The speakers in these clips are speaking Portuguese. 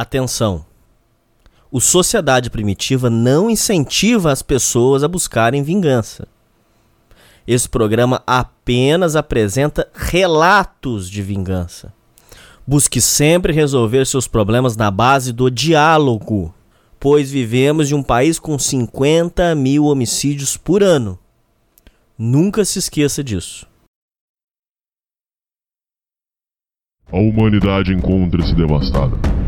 Atenção! O Sociedade Primitiva não incentiva as pessoas a buscarem vingança. Esse programa apenas apresenta relatos de vingança. Busque sempre resolver seus problemas na base do diálogo, pois vivemos em um país com 50 mil homicídios por ano. Nunca se esqueça disso. A humanidade encontra-se devastada.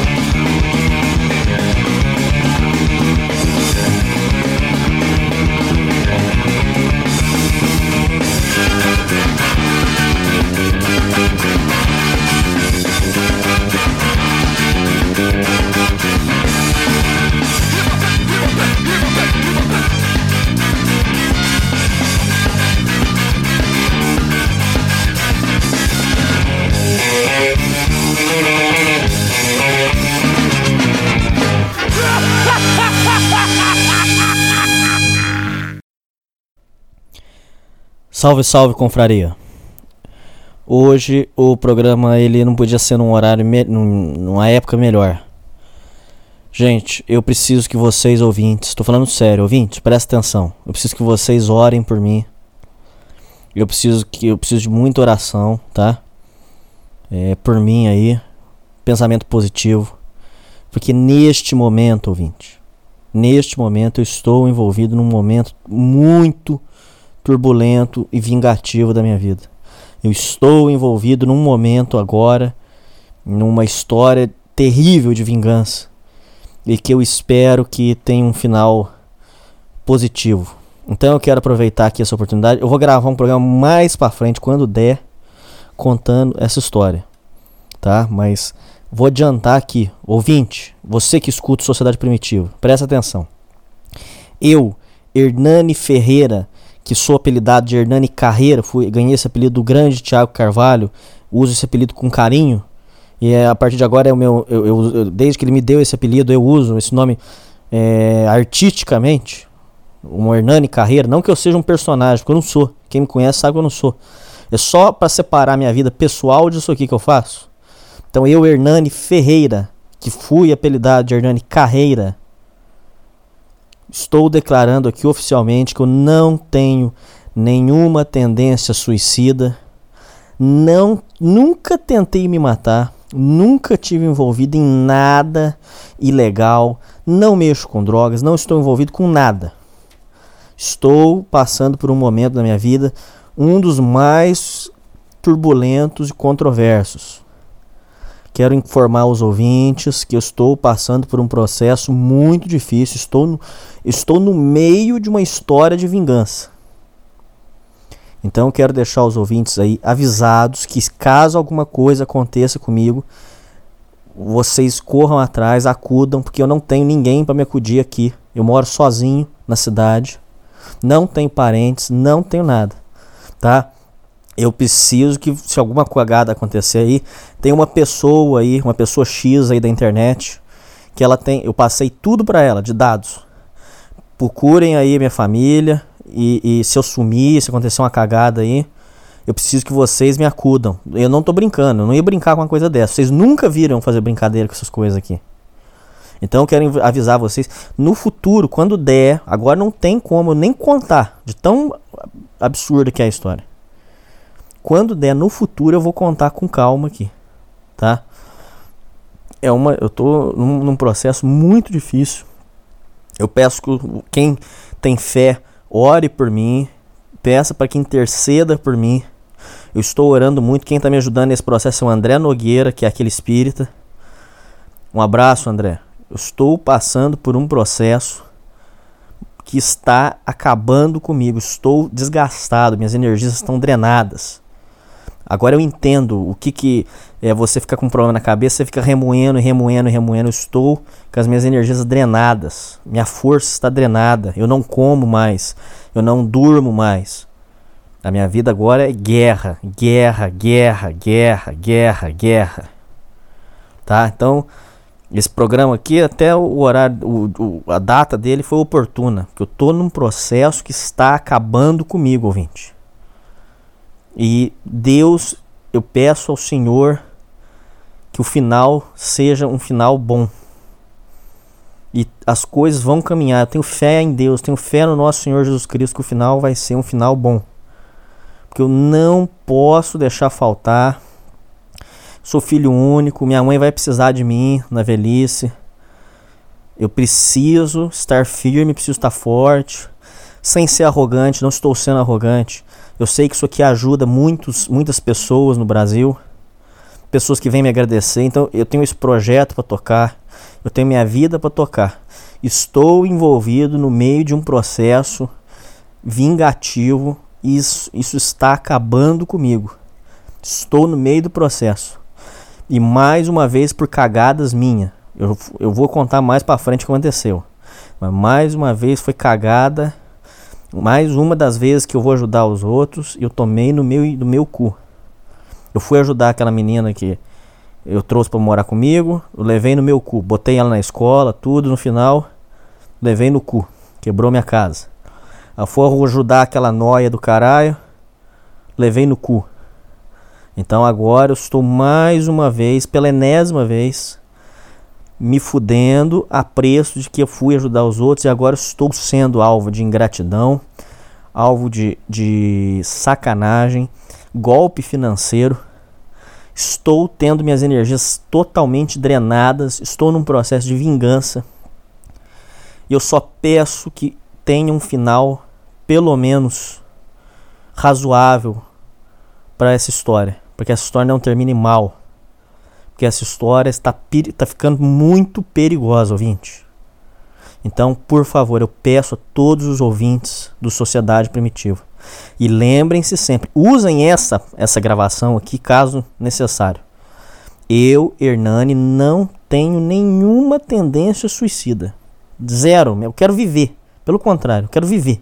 Salve, salve, confraria. Hoje o programa ele não podia ser num horário, numa época melhor. Gente, eu preciso que vocês ouvintes, estou falando sério, ouvintes, presta atenção. Eu preciso que vocês orem por mim. Eu preciso que eu preciso de muita oração, tá? É, por mim aí, pensamento positivo, porque neste momento, ouvinte, neste momento eu estou envolvido num momento muito turbulento e vingativo da minha vida. Eu estou envolvido num momento agora, numa história terrível de vingança e que eu espero que tenha um final positivo. Então eu quero aproveitar aqui essa oportunidade. Eu vou gravar um programa mais para frente quando der contando essa história, tá? Mas vou adiantar aqui, ouvinte, você que escuta Sociedade Primitiva, presta atenção. Eu, Hernani Ferreira, que sou apelidado de Hernani Carreira, fui, ganhei esse apelido do grande Tiago Carvalho, uso esse apelido com carinho. E é, a partir de agora é o meu. Eu, eu, eu, desde que ele me deu esse apelido, eu uso esse nome é, artisticamente. Um Hernani Carreira. Não que eu seja um personagem, porque eu não sou. Quem me conhece sabe que eu não sou. É só para separar minha vida pessoal disso aqui que eu faço. Então eu, Hernani Ferreira, que fui apelidado de Hernani Carreira, Estou declarando aqui oficialmente que eu não tenho nenhuma tendência suicida. Não, nunca tentei me matar, nunca tive envolvido em nada ilegal, não mexo com drogas, não estou envolvido com nada. Estou passando por um momento da minha vida, um dos mais turbulentos e controversos. Quero informar os ouvintes que eu estou passando por um processo muito difícil. Estou no, estou no meio de uma história de vingança. Então quero deixar os ouvintes aí avisados que caso alguma coisa aconteça comigo, vocês corram atrás, acudam, porque eu não tenho ninguém para me acudir aqui. Eu moro sozinho na cidade, não tenho parentes, não tenho nada, tá? Eu preciso que se alguma cagada acontecer aí, tem uma pessoa aí, uma pessoa X aí da internet, que ela tem, eu passei tudo para ela de dados. Procurem aí minha família e, e, se eu sumir, se acontecer uma cagada aí, eu preciso que vocês me acudam. Eu não tô brincando, eu não ia brincar com uma coisa dessa. Vocês nunca viram fazer brincadeira com essas coisas aqui. Então eu quero avisar vocês, no futuro, quando der, agora não tem como nem contar de tão absurda que é a história. Quando der no futuro, eu vou contar com calma aqui, tá? É uma, eu tô num, num processo muito difícil. Eu peço que quem tem fé ore por mim, peça para que interceda por mim. Eu estou orando muito. Quem está me ajudando nesse processo é o André Nogueira, que é aquele espírita. Um abraço, André. Eu estou passando por um processo que está acabando comigo. Estou desgastado, minhas energias estão drenadas. Agora eu entendo o que que é você ficar com um problema na cabeça, você fica remoendo, remoendo, remoendo. Eu estou com as minhas energias drenadas. Minha força está drenada. Eu não como mais. Eu não durmo mais. A minha vida agora é guerra, guerra, guerra, guerra, guerra, guerra. Tá? Então, esse programa aqui, até o horário, o, o, a data dele foi oportuna. Porque eu tô num processo que está acabando comigo, ouvinte. E Deus, eu peço ao Senhor que o final seja um final bom. E as coisas vão caminhar. Eu tenho fé em Deus, tenho fé no nosso Senhor Jesus Cristo que o final vai ser um final bom. Porque eu não posso deixar faltar. Sou filho único, minha mãe vai precisar de mim na velhice. Eu preciso estar firme, preciso estar forte, sem ser arrogante, não estou sendo arrogante. Eu sei que isso aqui ajuda muitos, muitas pessoas no Brasil, pessoas que vêm me agradecer. Então eu tenho esse projeto para tocar, eu tenho minha vida para tocar. Estou envolvido no meio de um processo vingativo. Isso, isso está acabando comigo. Estou no meio do processo. E mais uma vez por cagadas minha. Eu, eu vou contar mais para frente o que aconteceu. Mas mais uma vez foi cagada mais uma das vezes que eu vou ajudar os outros, eu tomei no meu, no meu cu. Eu fui ajudar aquela menina que eu trouxe para morar comigo, eu levei no meu cu, botei ela na escola, tudo no final, levei no cu, quebrou minha casa. Eu fui ajudar aquela noia do caralho, levei no cu. Então agora eu estou mais uma vez, pela enésima vez, me fudendo a preço de que eu fui ajudar os outros e agora estou sendo alvo de ingratidão, alvo de, de sacanagem, golpe financeiro. Estou tendo minhas energias totalmente drenadas, estou num processo de vingança. E eu só peço que tenha um final, pelo menos, razoável para essa história, porque essa história não termine mal que essa história está, está ficando muito perigosa, ouvinte. Então, por favor, eu peço a todos os ouvintes do Sociedade Primitiva. E lembrem-se sempre, usem essa, essa gravação aqui caso necessário. Eu, Hernani, não tenho nenhuma tendência suicida. Zero. Eu quero viver. Pelo contrário, eu quero viver.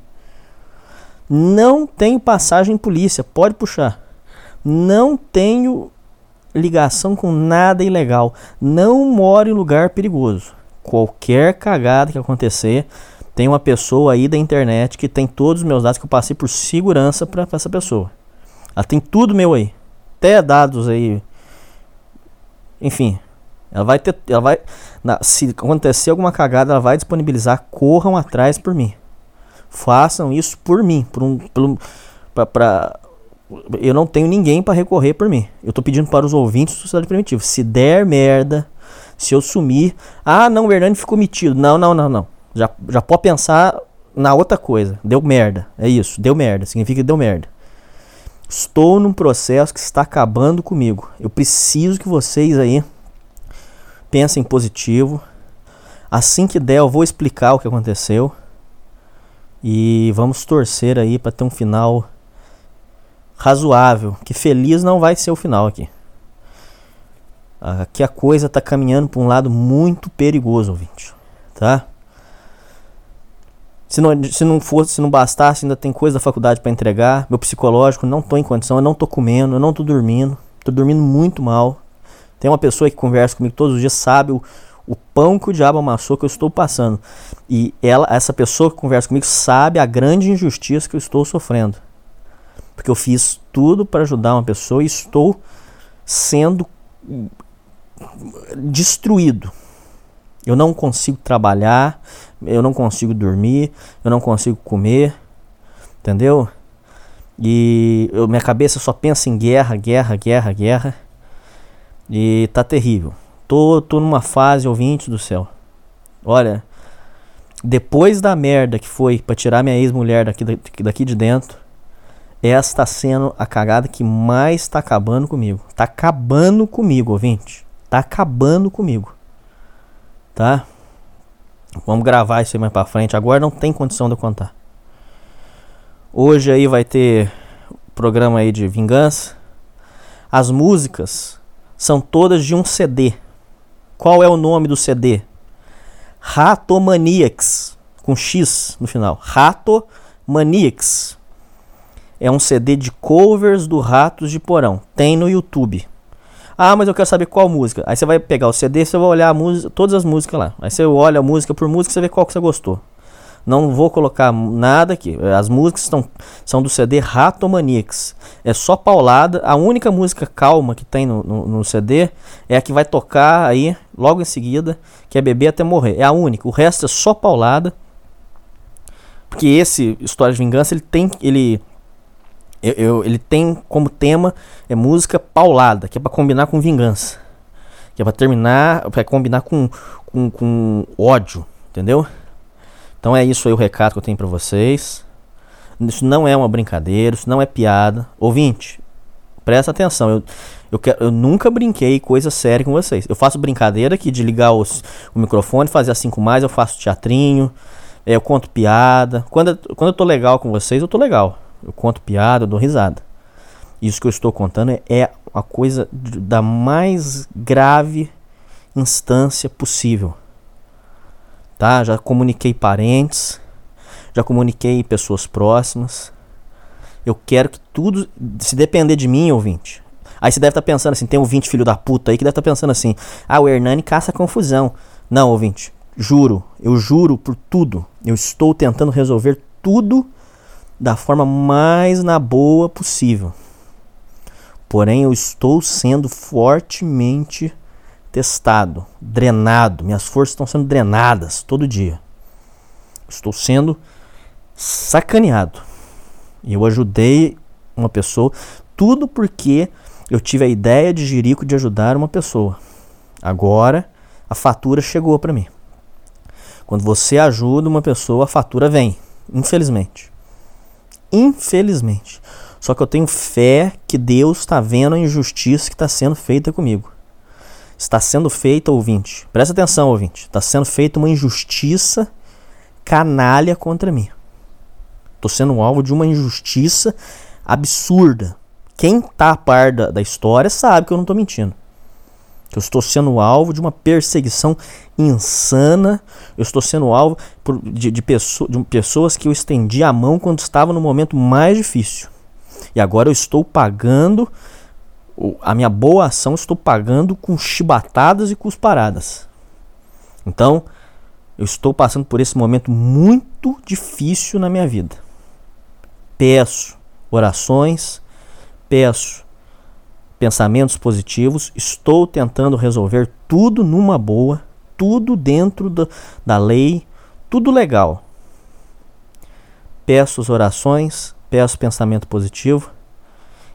Não tenho passagem em polícia. Pode puxar. Não tenho ligação com nada ilegal. Não moro em lugar perigoso. Qualquer cagada que acontecer, tem uma pessoa aí da internet que tem todos os meus dados que eu passei por segurança para essa pessoa. Ela tem tudo meu aí. Até dados aí. Enfim, ela vai ter, ela vai, na, se acontecer alguma cagada, ela vai disponibilizar. Corram atrás por mim. Façam isso por mim, por um, pelo, para eu não tenho ninguém para recorrer por mim. Eu tô pedindo para os ouvintes do Sociedade Primitiva. Se der merda, se eu sumir. Ah, não, o Hernani ficou metido. Não, não, não, não. Já, já pode pensar na outra coisa. Deu merda. É isso, deu merda. Significa que deu merda. Estou num processo que está acabando comigo. Eu preciso que vocês aí pensem positivo. Assim que der, eu vou explicar o que aconteceu. E vamos torcer aí para ter um final razoável, que feliz não vai ser o final aqui. Aqui a coisa está caminhando para um lado muito perigoso, ouvinte, tá? Se não, se não fosse, se não bastasse, ainda tem coisa da faculdade para entregar. Meu psicológico não tô em condição, eu não tô comendo, eu não tô dormindo, tô dormindo muito mal. Tem uma pessoa que conversa comigo todos os dias, sabe o, o pão que o diabo amassou que eu estou passando. E ela, essa pessoa que conversa comigo sabe a grande injustiça que eu estou sofrendo porque eu fiz tudo para ajudar uma pessoa e estou sendo destruído. Eu não consigo trabalhar, eu não consigo dormir, eu não consigo comer, entendeu? E eu, minha cabeça só pensa em guerra, guerra, guerra, guerra. E tá terrível. Tô, tô numa fase, ouvinte do céu. Olha, depois da merda que foi para tirar minha ex-mulher daqui, daqui de dentro, está sendo a cagada que mais está acabando comigo. Tá acabando comigo, ouvinte. Tá acabando comigo. Tá? Vamos gravar isso aí mais pra frente. Agora não tem condição de eu contar. Hoje aí vai ter programa aí de vingança. As músicas são todas de um CD. Qual é o nome do CD? Ratomaniacs, com X no final. Ratomaniacs. É um CD de covers do Ratos de Porão. Tem no YouTube. Ah, mas eu quero saber qual música. Aí você vai pegar o CD, você vai olhar música, todas as músicas lá. Aí você olha a música por música, você vê qual que você gostou. Não vou colocar nada aqui. As músicas estão, são do CD Ratomaniacs. É só paulada. A única música calma que tem no, no, no, CD é a que vai tocar aí logo em seguida, que é Beber até morrer. É a única. O resto é só paulada. Porque esse História de Vingança ele tem ele eu, eu, ele tem como tema é música paulada, que é para combinar com vingança. Que é para terminar, para combinar com, com, com ódio, entendeu? Então é isso aí o recado que eu tenho para vocês. Isso não é uma brincadeira, isso não é piada. Ouvinte, presta atenção. Eu, eu, quero, eu nunca brinquei coisa séria com vocês. Eu faço brincadeira aqui de ligar os, o microfone, fazer assim com mais, eu faço teatrinho, é, eu conto piada. Quando, quando eu tô legal com vocês, eu tô legal. Eu conto piada, eu dou risada. Isso que eu estou contando é, a coisa da mais grave instância possível. Tá? Já comuniquei parentes, já comuniquei pessoas próximas. Eu quero que tudo, se depender de mim, ouvinte. Aí você deve estar tá pensando assim, tem um ouvinte filho da puta aí que deve estar tá pensando assim: "Ah, o Hernani caça confusão". Não, ouvinte, juro, eu juro por tudo. Eu estou tentando resolver tudo da forma mais na boa possível. Porém, eu estou sendo fortemente testado, drenado. Minhas forças estão sendo drenadas todo dia. Estou sendo sacaneado. E eu ajudei uma pessoa, tudo porque eu tive a ideia de Jerico de ajudar uma pessoa. Agora a fatura chegou para mim. Quando você ajuda uma pessoa, a fatura vem, infelizmente. Infelizmente. Só que eu tenho fé que Deus está vendo a injustiça que está sendo feita comigo. Está sendo feita, ouvinte. Presta atenção, ouvinte. Está sendo feita uma injustiça canalha contra mim. Estou sendo alvo de uma injustiça absurda. Quem está a par da, da história sabe que eu não estou mentindo. Eu estou sendo alvo de uma perseguição insana. Eu estou sendo alvo por, de, de, pessoa, de pessoas que eu estendi a mão quando estava no momento mais difícil. E agora eu estou pagando a minha boa ação, estou pagando com chibatadas e cusparadas. Então, eu estou passando por esse momento muito difícil na minha vida. Peço orações, peço pensamentos positivos, estou tentando resolver tudo numa boa, tudo dentro da, da lei, tudo legal. Peço as orações, peço pensamento positivo,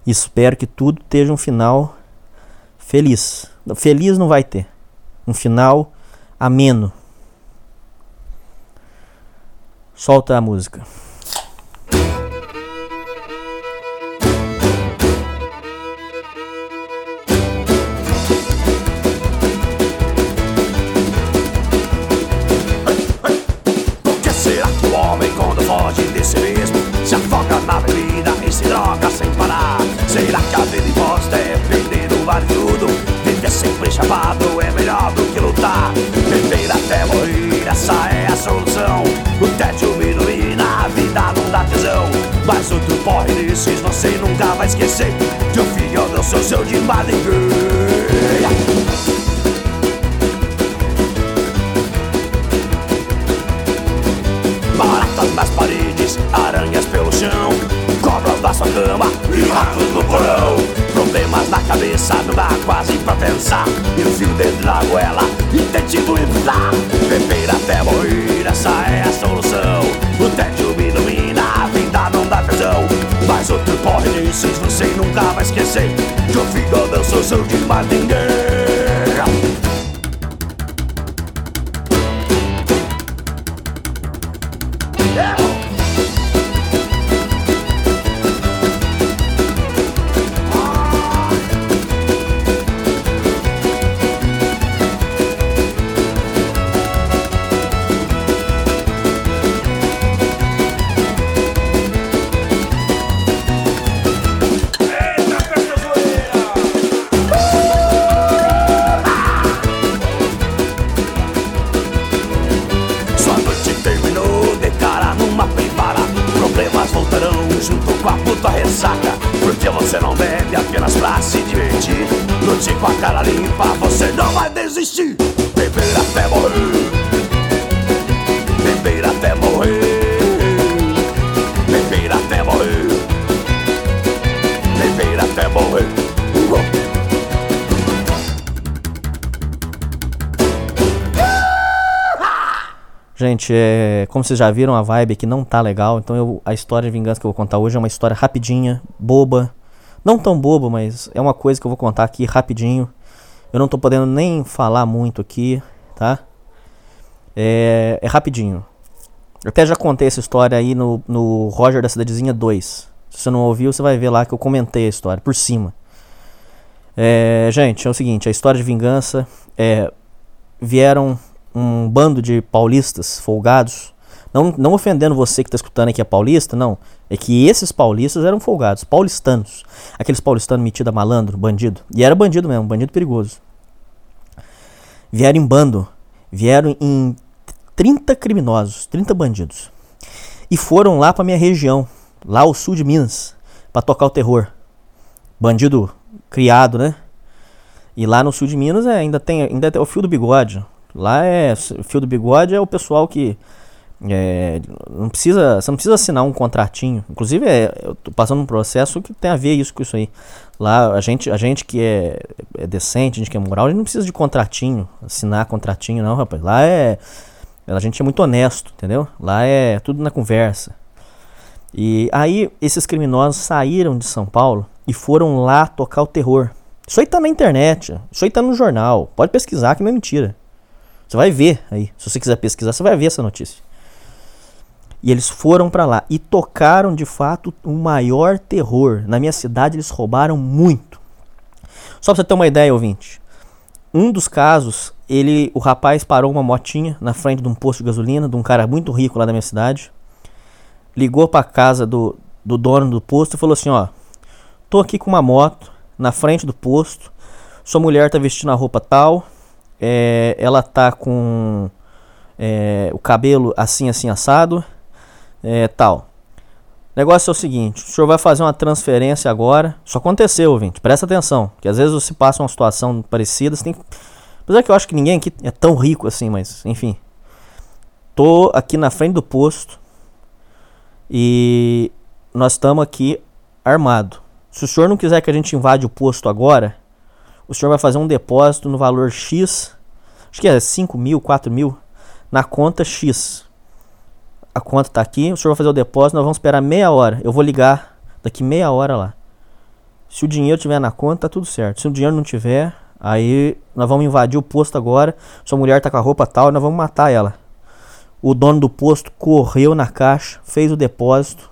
espero que tudo esteja um final feliz. Feliz não vai ter, um final ameno. Solta a música. A casa de é perder o barulho? Viver sempre chapado é melhor do que lutar Beber até morrer, essa é a solução O tédio diminui, na vida não dá tesão Mas outro porre desses você nunca vai esquecer De um filho eu sou seu de Malingueira nas paredes, aranhas pelo chão da sua cama. Ratos no porão Problemas na cabeça, não dá quase pra pensar. E o fio dentro da goela E tentido inflar. Beber até morrer, essa é a solução. O tédio me domina, a vida não dá tesão. Mas outro porre desses você nunca vai esquecer. De ouvido eu não sou de mais ninguém. Ressaca Porque você não bebe apenas pra se divertir. Lute com a cara limpa, você não vai desistir. Beber até morrer Gente, é, como vocês já viram, a vibe aqui não tá legal. Então eu, a história de vingança que eu vou contar hoje é uma história rapidinha, boba. Não tão boba, mas é uma coisa que eu vou contar aqui rapidinho. Eu não tô podendo nem falar muito aqui, tá? É, é rapidinho. Eu até já contei essa história aí no, no Roger da Cidadezinha 2. Se você não ouviu, você vai ver lá que eu comentei a história por cima. É, gente, é o seguinte: a história de vingança é. Vieram um bando de paulistas folgados. Não, não ofendendo você que está escutando aqui é paulista, não. É que esses paulistas eram folgados, paulistanos. Aqueles paulistanos metidos a malandro, bandido. E era bandido mesmo, bandido perigoso. Vieram em bando. Vieram em 30 criminosos, 30 bandidos. E foram lá para minha região, lá ao sul de Minas, para tocar o terror. Bandido criado, né? E lá no sul de Minas é, ainda tem ainda tem o fio do bigode. Lá é fio do bigode é o pessoal que é, não precisa, você não precisa assinar um contratinho. Inclusive, é, eu tô passando um processo que tem a ver isso com isso aí. Lá, a gente, a gente que é, é decente, a gente que é moral, a gente não precisa de contratinho, assinar contratinho, não, rapaz. Lá é. A gente é muito honesto, entendeu? Lá é tudo na conversa. E aí, esses criminosos saíram de São Paulo e foram lá tocar o terror. Isso aí tá na internet, isso aí tá no jornal. Pode pesquisar que não é mentira. Você vai ver aí. Se você quiser pesquisar, você vai ver essa notícia. E eles foram para lá e tocaram de fato o maior terror. Na minha cidade eles roubaram muito. Só pra você ter uma ideia, ouvinte. Um dos casos, ele, o rapaz parou uma motinha na frente de um posto de gasolina, de um cara muito rico lá da minha cidade. Ligou para casa do, do dono do posto e falou assim: Ó, tô aqui com uma moto na frente do posto. Sua mulher tá vestindo a roupa tal, é, ela tá com é, o cabelo assim, assim, assado, é, tal. O negócio é o seguinte: o senhor vai fazer uma transferência agora. Isso aconteceu, ouvinte, presta atenção, que às vezes você passa uma situação parecida, você tem Apesar que eu acho que ninguém aqui é tão rico assim, mas enfim. Tô aqui na frente do posto e nós estamos aqui armado. Se o senhor não quiser que a gente invade o posto agora, o senhor vai fazer um depósito no valor X, acho que é 5 mil, 4 mil, na conta X. A conta está aqui, o senhor vai fazer o depósito, nós vamos esperar meia hora. Eu vou ligar daqui meia hora lá. Se o dinheiro tiver na conta, tá tudo certo. Se o dinheiro não tiver, aí nós vamos invadir o posto agora. Sua mulher tá com a roupa tal, nós vamos matar ela. O dono do posto correu na caixa, fez o depósito.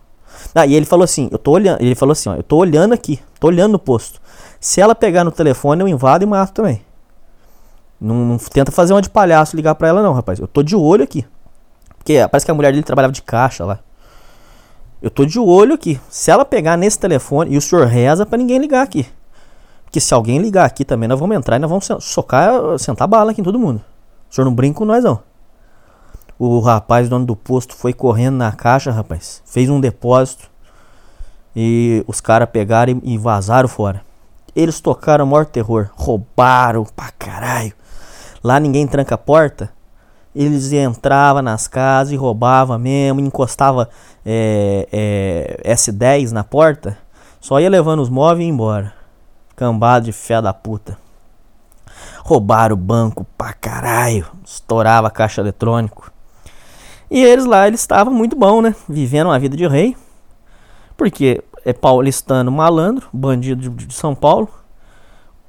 Ah, e ele falou assim, eu tô olhando, ele falou assim, ó, eu tô olhando aqui, tô olhando no posto. Se ela pegar no telefone, eu invado e mato também. Não, não tenta fazer uma de palhaço ligar pra ela, não, rapaz. Eu tô de olho aqui. Porque parece que a mulher dele trabalhava de caixa lá. Eu tô de olho aqui. Se ela pegar nesse telefone, e o senhor reza para ninguém ligar aqui. Porque se alguém ligar aqui também, nós vamos entrar e nós vamos socar, sentar bala aqui em todo mundo. O senhor não brinca com nós, não. O rapaz, dono do posto, foi correndo na caixa, rapaz. Fez um depósito. E os caras pegaram e vazaram fora. Eles tocaram o maior terror. Roubaram pra caralho. Lá ninguém tranca a porta. Eles entravam nas casas e roubavam mesmo. Encostava é, é, S10 na porta. Só ia levando os móveis e ia embora. Cambado de fé da puta. Roubaram o banco pra caralho. Estourava a caixa eletrônico. E eles lá, eles estavam muito bom, né? Vivendo uma vida de rei. Porque é paulistano malandro, bandido de, de São Paulo.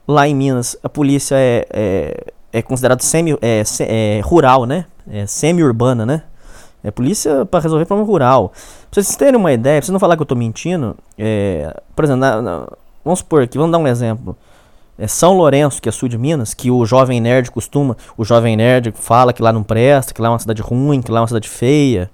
Lá em Minas, a polícia é, é, é considerado semi, é, é, rural, né? É semi-urbana, né? É polícia para resolver problema rural. Pra vocês terem uma ideia, pra vocês não falar que eu tô mentindo, é, por exemplo, na, na, vamos supor aqui, vamos dar um exemplo. É São Lourenço, que é sul de Minas, que o jovem nerd costuma, o jovem nerd fala que lá não presta, que lá é uma cidade ruim, que lá é uma cidade feia,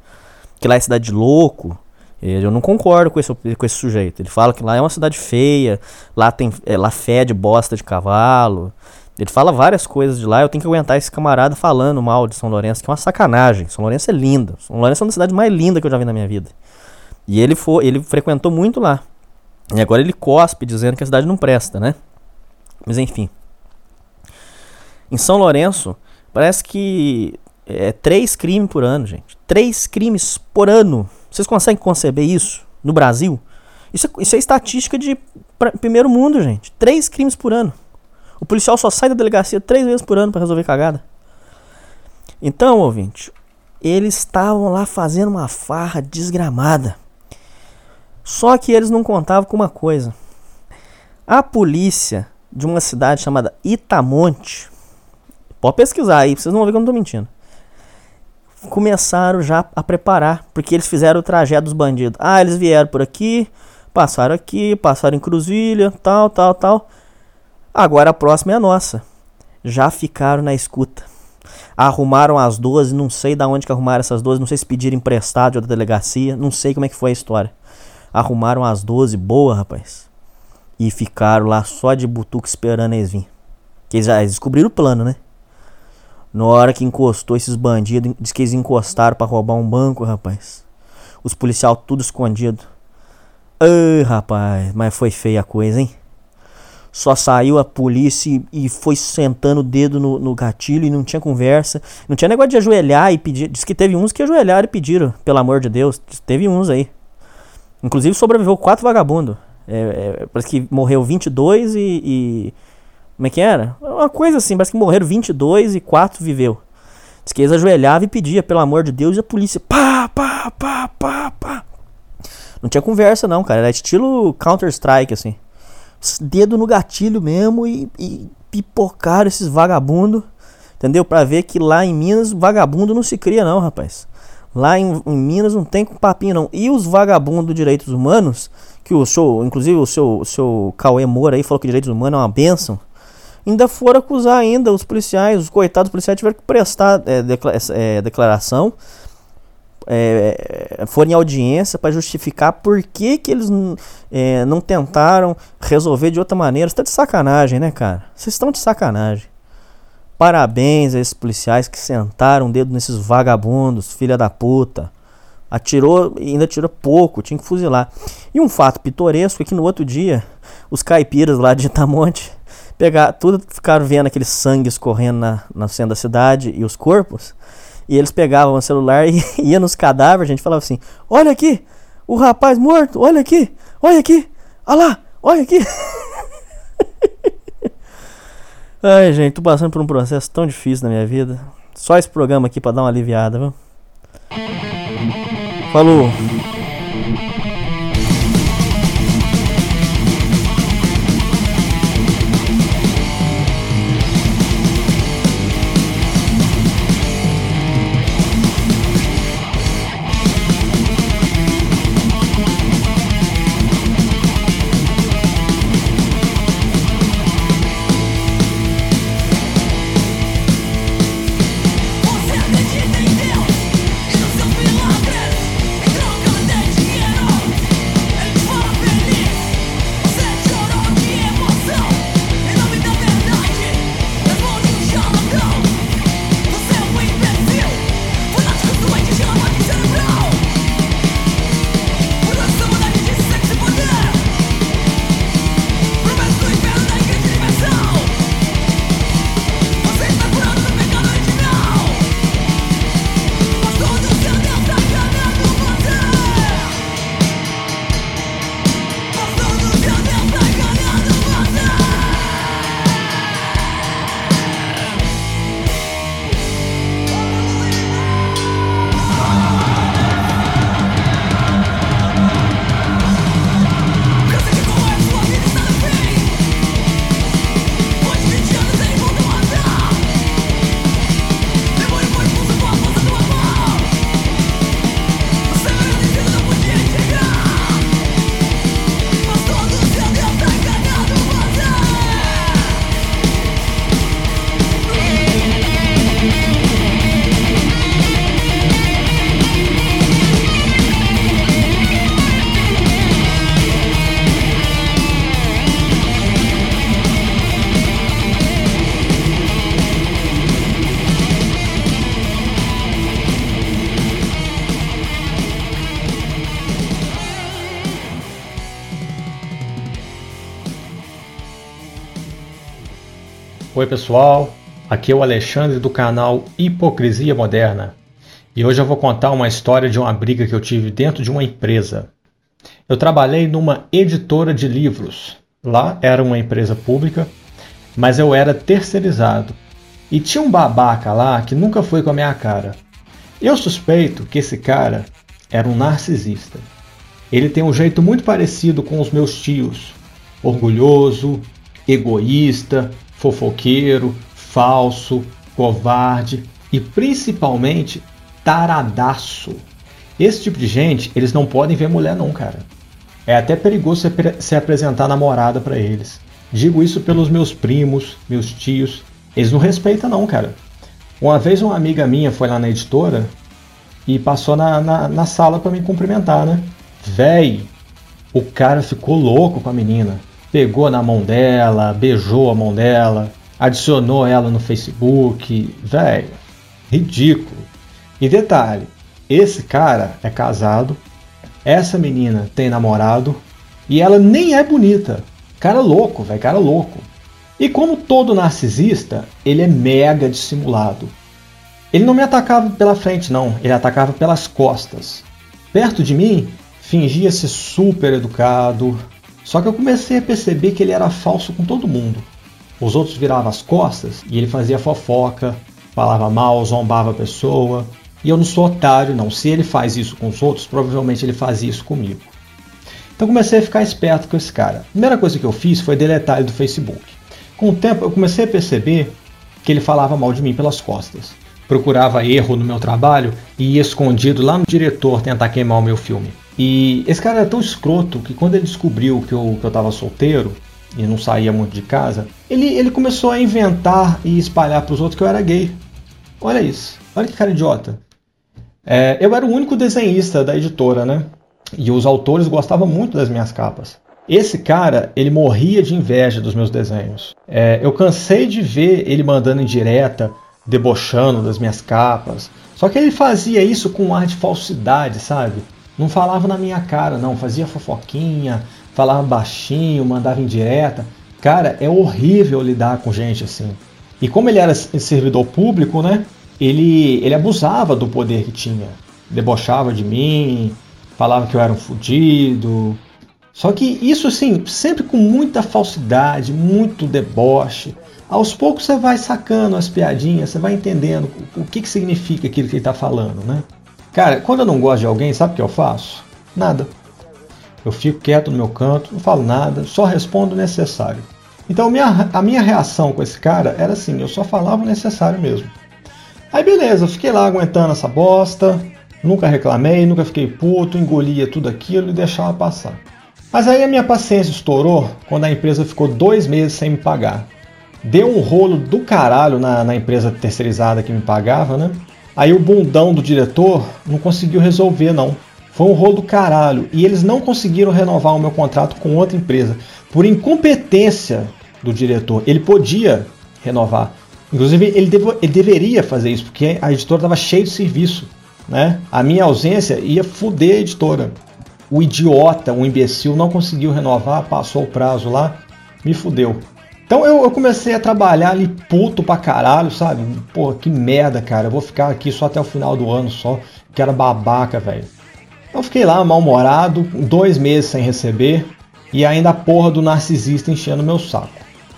que lá é cidade de louco. Eu não concordo com esse, com esse sujeito. Ele fala que lá é uma cidade feia, lá tem é, lá fede bosta de cavalo. Ele fala várias coisas de lá. Eu tenho que aguentar esse camarada falando mal de São Lourenço, que é uma sacanagem. São Lourenço é linda. São Lourenço é uma das cidades mais lindas que eu já vi na minha vida. E ele foi, ele frequentou muito lá. E agora ele cospe dizendo que a cidade não presta, né? Mas enfim. Em São Lourenço, parece que é três crimes por ano, gente. Três crimes por ano. Vocês conseguem conceber isso no Brasil? Isso é, isso é estatística de primeiro mundo, gente. Três crimes por ano. O policial só sai da delegacia três vezes por ano para resolver cagada. Então, ouvinte, eles estavam lá fazendo uma farra desgramada. Só que eles não contavam com uma coisa. A polícia de uma cidade chamada Itamonte, pode pesquisar aí, vocês não vão ver que eu não tô mentindo. Começaram já a preparar, porque eles fizeram o trajeto dos bandidos. Ah, eles vieram por aqui, passaram aqui, passaram em Cruzilha, tal, tal, tal. Agora a próxima é a nossa. Já ficaram na escuta. Arrumaram as 12, não sei da onde que arrumaram essas 12, não sei se pediram emprestado da delegacia, não sei como é que foi a história. Arrumaram as 12, boa, rapaz. E ficaram lá só de butuco esperando eles vir. Que eles descobriram o plano, né? Na hora que encostou esses bandidos, diz que eles encostaram para roubar um banco, rapaz. Os policiais tudo escondido. Ai, rapaz, mas foi feia a coisa, hein? Só saiu a polícia e, foi sentando o dedo no, no, gatilho e não tinha conversa. Não tinha negócio de ajoelhar e pedir. Diz que teve uns que ajoelharam e pediram, pelo amor de Deus. Teve uns aí. Inclusive sobreviveu quatro vagabundos. É, é, parece que morreu 22 e, e. Como é que era? Uma coisa assim, parece que morreram 22 e 4 viveu. Diz que eles ajoelhavam e pedia, pelo amor de Deus, e a polícia. Pá, pá, pá, pá, pá. Não tinha conversa, não, cara. Era estilo Counter-Strike, assim. Dedo no gatilho mesmo e, e pipocaram esses vagabundos. Entendeu? Pra ver que lá em Minas, vagabundo não se cria, não, rapaz. Lá em, em Minas não tem papinho, não. E os vagabundos direitos humanos, que o seu, inclusive o seu, o seu Cauê Moura aí falou que direitos humanos é uma benção. Ainda foram acusar ainda os policiais, os coitados policiais tiveram que prestar é, é, declaração é, foram em audiência para justificar por que, que eles é, não tentaram resolver de outra maneira. Você tá de sacanagem, né, cara? Vocês estão de sacanagem. Parabéns a esses policiais que sentaram o dedo nesses vagabundos, filha da puta. Atirou ainda atirou pouco, tinha que fuzilar. E um fato pitoresco é que no outro dia, os caipiras lá de Itamonte pegar, tudo ficaram vendo aquele sangue escorrendo na, na cena da cidade e os corpos. E eles pegavam o celular e iam nos cadáveres, a gente falava assim: Olha aqui, o rapaz morto, olha aqui, olha aqui, olha lá, olha aqui. Ai, gente, tô passando por um processo tão difícil na minha vida. Só esse programa aqui pra dar uma aliviada, viu? Falou! Pessoal. Aqui é o Alexandre do canal Hipocrisia Moderna. E hoje eu vou contar uma história de uma briga que eu tive dentro de uma empresa. Eu trabalhei numa editora de livros. Lá era uma empresa pública, mas eu era terceirizado. E tinha um babaca lá que nunca foi com a minha cara. Eu suspeito que esse cara era um narcisista. Ele tem um jeito muito parecido com os meus tios: orgulhoso, egoísta, fofoqueiro, falso, covarde e principalmente taradaço. Esse tipo de gente, eles não podem ver mulher não, cara. É até perigoso se apresentar namorada para eles. Digo isso pelos meus primos, meus tios. Eles não respeitam não, cara. Uma vez uma amiga minha foi lá na editora e passou na, na, na sala para me cumprimentar, né? Véi, o cara ficou louco com a menina. Pegou na mão dela, beijou a mão dela, adicionou ela no Facebook. Véi, ridículo. E detalhe, esse cara é casado, essa menina tem namorado e ela nem é bonita. Cara louco, velho, cara louco. E como todo narcisista, ele é mega dissimulado. Ele não me atacava pela frente, não, ele atacava pelas costas. Perto de mim, fingia ser super educado. Só que eu comecei a perceber que ele era falso com todo mundo. Os outros viravam as costas e ele fazia fofoca, falava mal, zombava a pessoa. E eu não sou otário, não. Se ele faz isso com os outros, provavelmente ele fazia isso comigo. Então comecei a ficar esperto com esse cara. A primeira coisa que eu fiz foi deletar ele do Facebook. Com o tempo eu comecei a perceber que ele falava mal de mim pelas costas. Procurava erro no meu trabalho e ia escondido lá no diretor tentar queimar o meu filme. E esse cara era tão escroto que quando ele descobriu que eu, que eu tava solteiro e não saía muito de casa, ele, ele começou a inventar e espalhar para os outros que eu era gay. Olha isso, olha que cara idiota. É, eu era o único desenhista da editora, né? E os autores gostavam muito das minhas capas. Esse cara, ele morria de inveja dos meus desenhos. É, eu cansei de ver ele mandando em direta, debochando das minhas capas. Só que ele fazia isso com um ar de falsidade, sabe? Não falava na minha cara, não. Fazia fofoquinha, falava baixinho, mandava indireta. Cara, é horrível lidar com gente assim. E como ele era servidor público, né? Ele, ele abusava do poder que tinha. Debochava de mim, falava que eu era um fudido. Só que isso, assim, sempre com muita falsidade, muito deboche. Aos poucos você vai sacando as piadinhas, você vai entendendo o que, que significa aquilo que ele está falando, né? Cara, quando eu não gosto de alguém, sabe o que eu faço? Nada. Eu fico quieto no meu canto, não falo nada, só respondo o necessário. Então minha, a minha reação com esse cara era assim, eu só falava o necessário mesmo. Aí beleza, eu fiquei lá aguentando essa bosta, nunca reclamei, nunca fiquei puto, engolia tudo aquilo e deixava passar. Mas aí a minha paciência estourou quando a empresa ficou dois meses sem me pagar. Deu um rolo do caralho na, na empresa terceirizada que me pagava, né? Aí o bundão do diretor não conseguiu resolver, não. Foi um rolo do caralho. E eles não conseguiram renovar o meu contrato com outra empresa. Por incompetência do diretor. Ele podia renovar. Inclusive, ele, devo, ele deveria fazer isso, porque a editora estava cheia de serviço. Né? A minha ausência ia foder a editora. O idiota, o imbecil, não conseguiu renovar, passou o prazo lá, me fudeu. Então eu, eu, comecei a trabalhar ali puto pra caralho, sabe? Pô, que merda, cara. Eu vou ficar aqui só até o final do ano só. Que era babaca, velho. Eu fiquei lá mal-humorado, dois meses sem receber. E ainda a porra do narcisista enchendo meu saco.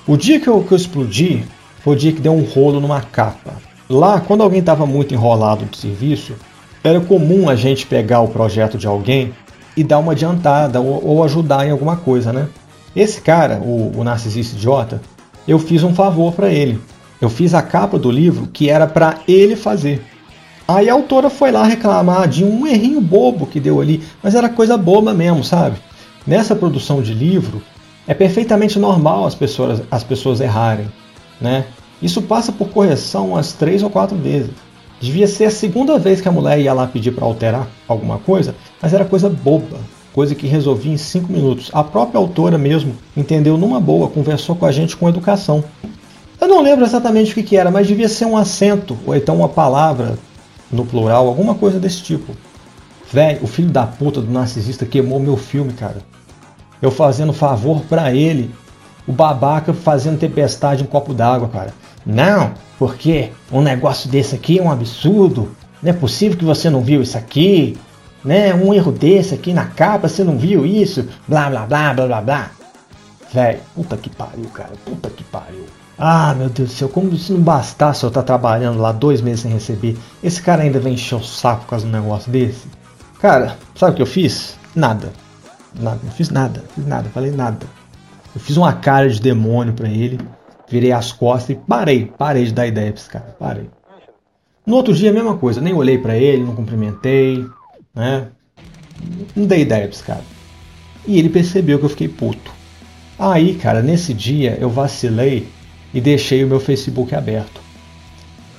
O dia que eu, que eu explodi foi o dia que deu um rolo numa capa. Lá, quando alguém estava muito enrolado de serviço, era comum a gente pegar o projeto de alguém e dar uma adiantada ou, ou ajudar em alguma coisa, né? Esse cara, o, o narcisista idiota, eu fiz um favor para ele. Eu fiz a capa do livro que era para ele fazer. Aí a autora foi lá reclamar de um errinho bobo que deu ali, mas era coisa boba mesmo, sabe? Nessa produção de livro, é perfeitamente normal as pessoas, as pessoas errarem, né? Isso passa por correção umas três ou quatro vezes. Devia ser a segunda vez que a mulher ia lá pedir para alterar alguma coisa, mas era coisa boba coisa que resolvi em cinco minutos. A própria autora mesmo entendeu numa boa, conversou com a gente com educação. Eu não lembro exatamente o que, era, mas devia ser um acento, ou então uma palavra no plural, alguma coisa desse tipo. Véi, o filho da puta do narcisista queimou meu filme, cara. Eu fazendo favor para ele o babaca fazendo tempestade em copo d'água, cara. Não, porque um negócio desse aqui é um absurdo. Não é possível que você não viu isso aqui, né? Um erro desse aqui na capa, você não viu isso? Blá blá blá blá blá blá. Véi, puta que pariu, cara. Puta que pariu. Ah, meu Deus do céu, como se não bastasse eu estar trabalhando lá dois meses sem receber, esse cara ainda vem encher o saco por causa de um negócio desse? Cara, sabe o que eu fiz? Nada. Nada, não fiz nada, fiz nada, falei nada. Eu fiz uma cara de demônio para ele, virei as costas e parei, parei de dar ideia pra esse cara, parei. No outro dia a mesma coisa, nem olhei para ele, não cumprimentei, né? Não dei ideia pra esse cara. E ele percebeu que eu fiquei puto. Aí, cara, nesse dia eu vacilei e deixei o meu Facebook aberto.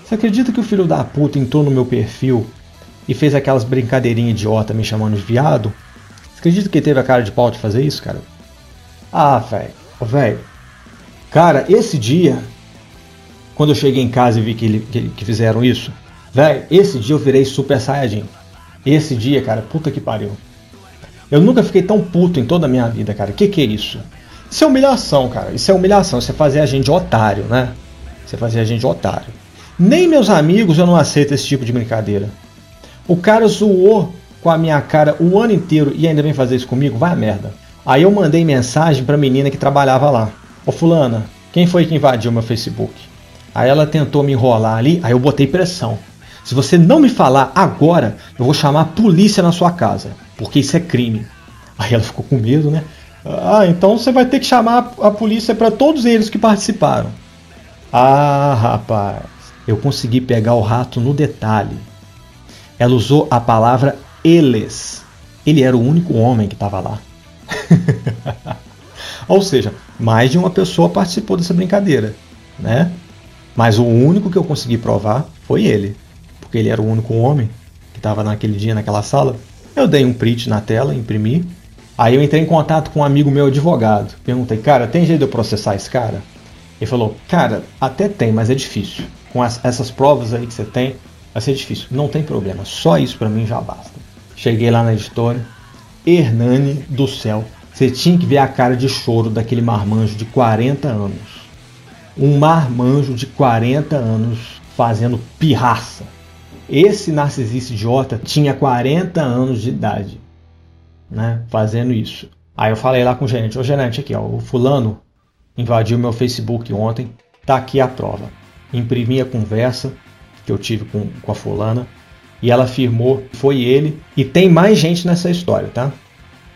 Você acredita que o filho da puta entrou no meu perfil e fez aquelas brincadeirinhas idiota me chamando de viado? Você acredita que teve a cara de pau de fazer isso, cara? Ah, velho, velho. Cara, esse dia, quando eu cheguei em casa e vi que, ele, que, que fizeram isso, velho, esse dia eu virei super saiyajin. Esse dia, cara, puta que pariu. Eu nunca fiquei tão puto em toda a minha vida, cara. Que que é isso? Isso é humilhação, cara. Isso é humilhação. Você fazer a gente de otário, né? Você fazer a gente de otário. Nem meus amigos eu não aceito esse tipo de brincadeira. O cara zoou com a minha cara o ano inteiro e ainda vem fazer isso comigo? Vai a merda. Aí eu mandei mensagem pra menina que trabalhava lá. Ô fulana, quem foi que invadiu meu Facebook? Aí ela tentou me enrolar ali, aí eu botei pressão. Se você não me falar agora, eu vou chamar a polícia na sua casa, porque isso é crime. Aí ela ficou com medo, né? Ah, então você vai ter que chamar a polícia para todos eles que participaram. Ah, rapaz, eu consegui pegar o rato no detalhe. Ela usou a palavra eles. Ele era o único homem que estava lá. Ou seja, mais de uma pessoa participou dessa brincadeira, né? Mas o único que eu consegui provar foi ele, porque ele era o único homem que estava naquele dia naquela sala. Eu dei um print na tela, imprimi Aí eu entrei em contato com um amigo meu advogado. Perguntei, cara, tem jeito de eu processar esse cara? Ele falou, cara, até tem, mas é difícil. Com as, essas provas aí que você tem, vai ser difícil. Não tem problema, só isso para mim já basta. Cheguei lá na editora, Hernani do céu, você tinha que ver a cara de choro daquele marmanjo de 40 anos. Um marmanjo de 40 anos fazendo pirraça. Esse narcisista idiota tinha 40 anos de idade né, fazendo isso. Aí eu falei lá com o gerente, ô gerente, aqui ó, o fulano invadiu meu Facebook ontem, tá aqui a prova. Imprimi a conversa que eu tive com, com a fulana e ela afirmou que foi ele e tem mais gente nessa história, tá?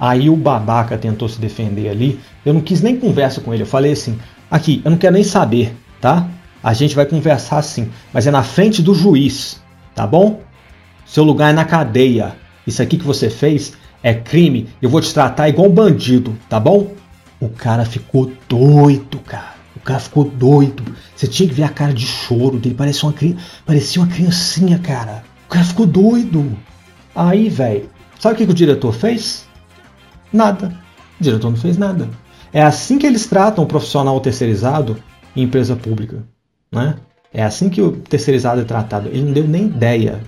Aí o babaca tentou se defender ali, eu não quis nem conversa com ele, eu falei assim, aqui, eu não quero nem saber, tá? A gente vai conversar sim, mas é na frente do juiz, tá bom? Seu lugar é na cadeia. Isso aqui que você fez é crime, eu vou te tratar igual um bandido, tá bom? O cara ficou doido, cara. O cara ficou doido. Você tinha que ver a cara de choro dele. Parecia uma, parecia uma criancinha, cara. O cara ficou doido. Aí, velho, sabe o que, que o diretor fez? Nada. O diretor não fez nada. É assim que eles tratam o profissional terceirizado em empresa pública. Né? É assim que o terceirizado é tratado. Ele não deu nem ideia.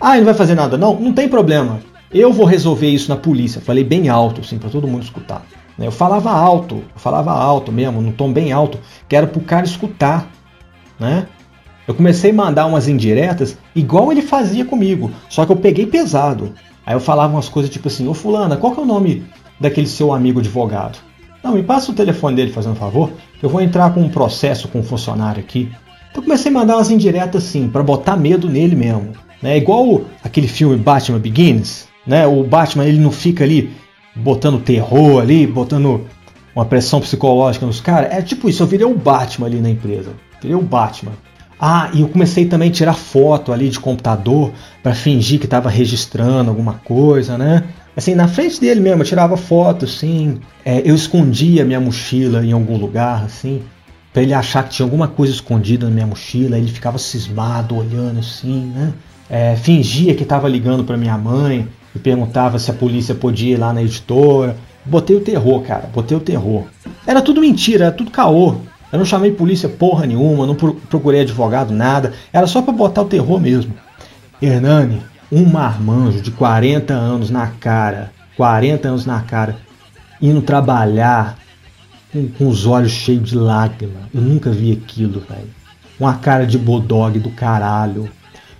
Ah, ele não vai fazer nada. Não, não tem problema. Eu vou resolver isso na polícia. Falei bem alto, assim, para todo mundo escutar. Né? Eu falava alto, eu falava alto mesmo, num tom bem alto, que era pro cara escutar, né? Eu comecei a mandar umas indiretas igual ele fazia comigo, só que eu peguei pesado. Aí eu falava umas coisas tipo assim, ô fulana, qual que é o nome daquele seu amigo advogado? Não, me passa o telefone dele fazendo um favor, eu vou entrar com um processo com um funcionário aqui. Eu comecei a mandar umas indiretas assim, para botar medo nele mesmo. Né? Igual aquele filme Batman Begins, né? O Batman ele não fica ali botando terror ali, botando uma pressão psicológica nos caras. É tipo isso, eu virei o Batman ali na empresa. Virei o Batman. Ah, e eu comecei também a tirar foto ali de computador para fingir que estava registrando alguma coisa, né? Assim, na frente dele mesmo, eu tirava foto, assim. É, eu escondia minha mochila em algum lugar, assim, para ele achar que tinha alguma coisa escondida na minha mochila. Ele ficava cismado, olhando assim, né? É, fingia que estava ligando para minha mãe e perguntava se a polícia podia ir lá na editora. Botei o terror, cara, botei o terror. Era tudo mentira, era tudo caô. Eu não chamei polícia porra nenhuma, não procurei advogado, nada. Era só para botar o terror mesmo. Hernani, um marmanjo de 40 anos na cara, 40 anos na cara, indo trabalhar com, com os olhos cheios de lágrima. Eu nunca vi aquilo, velho. Uma cara de bulldog do caralho.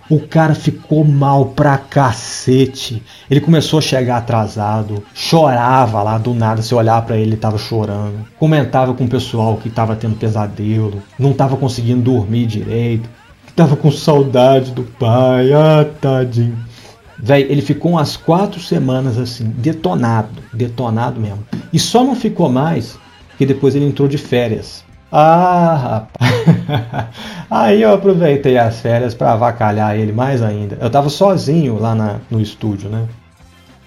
O cara ficou mal pra cacete. Ele começou a chegar atrasado, chorava lá do nada. Se olhar para ele, ele tava chorando. Comentava com o pessoal que tava tendo pesadelo, não tava conseguindo dormir direito, que tava com saudade do pai. Ah, tadinho. Véi, ele ficou umas quatro semanas assim, detonado, detonado mesmo. E só não ficou mais que depois ele entrou de férias. Ah, rapaz. Aí eu aproveitei as férias para avacalhar ele mais ainda. Eu tava sozinho lá na, no estúdio, né?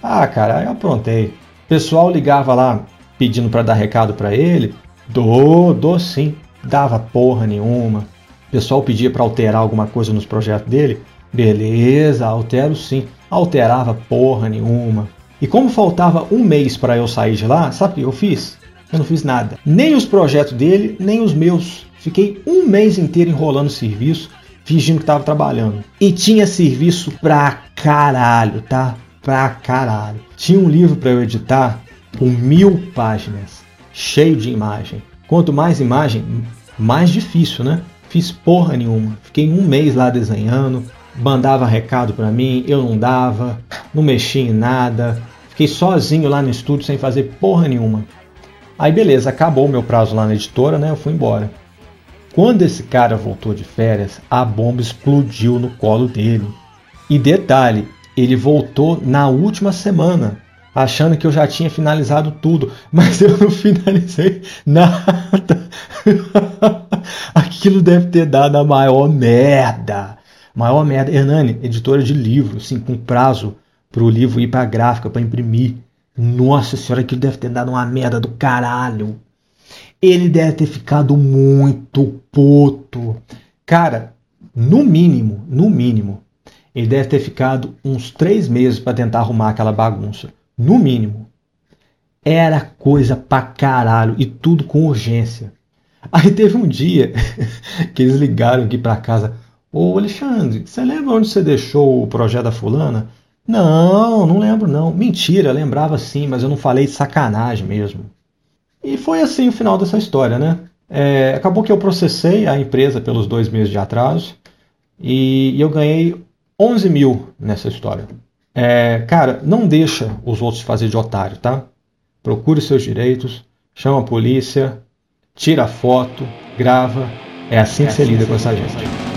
Ah, cara, eu aprontei. O pessoal ligava lá pedindo para dar recado para ele. Dou, dou sim. Dava porra nenhuma. O pessoal pedia para alterar alguma coisa nos projetos dele. Beleza, altero sim. Alterava porra nenhuma. E como faltava um mês para eu sair de lá, sabe o que eu fiz? Eu não fiz nada. Nem os projetos dele, nem os meus. Fiquei um mês inteiro enrolando serviço, fingindo que estava trabalhando. E tinha serviço pra caralho, tá? Pra caralho. Tinha um livro para eu editar com mil páginas, cheio de imagem. Quanto mais imagem, mais difícil, né? Fiz porra nenhuma. Fiquei um mês lá desenhando, mandava recado para mim, eu não dava, não mexia em nada. Fiquei sozinho lá no estúdio sem fazer porra nenhuma. Aí beleza, acabou o meu prazo lá na editora, né? Eu fui embora. Quando esse cara voltou de férias, a bomba explodiu no colo dele. E detalhe, ele voltou na última semana, achando que eu já tinha finalizado tudo, mas eu não finalizei nada. Aquilo deve ter dado a maior merda. Maior merda. Hernani, editora de livro, assim, com prazo para o livro ir para a gráfica, para imprimir. Nossa senhora, aquilo deve ter dado uma merda do caralho. Ele deve ter ficado muito puto. Cara, no mínimo, no mínimo, ele deve ter ficado uns três meses para tentar arrumar aquela bagunça. No mínimo. Era coisa pra caralho e tudo com urgência. Aí teve um dia que eles ligaram aqui pra casa. Ô Alexandre, você lembra onde você deixou o projeto da fulana? Não, não lembro não. Mentira, lembrava sim, mas eu não falei de sacanagem mesmo. E foi assim o final dessa história, né? É, acabou que eu processei a empresa pelos dois meses de atraso e, eu ganhei 11 mil nessa história. É, cara, não deixa os outros fazer de otário, tá? Procure seus direitos, chama a polícia, tira a foto, grava. É assim que é você assim lida com essa gente.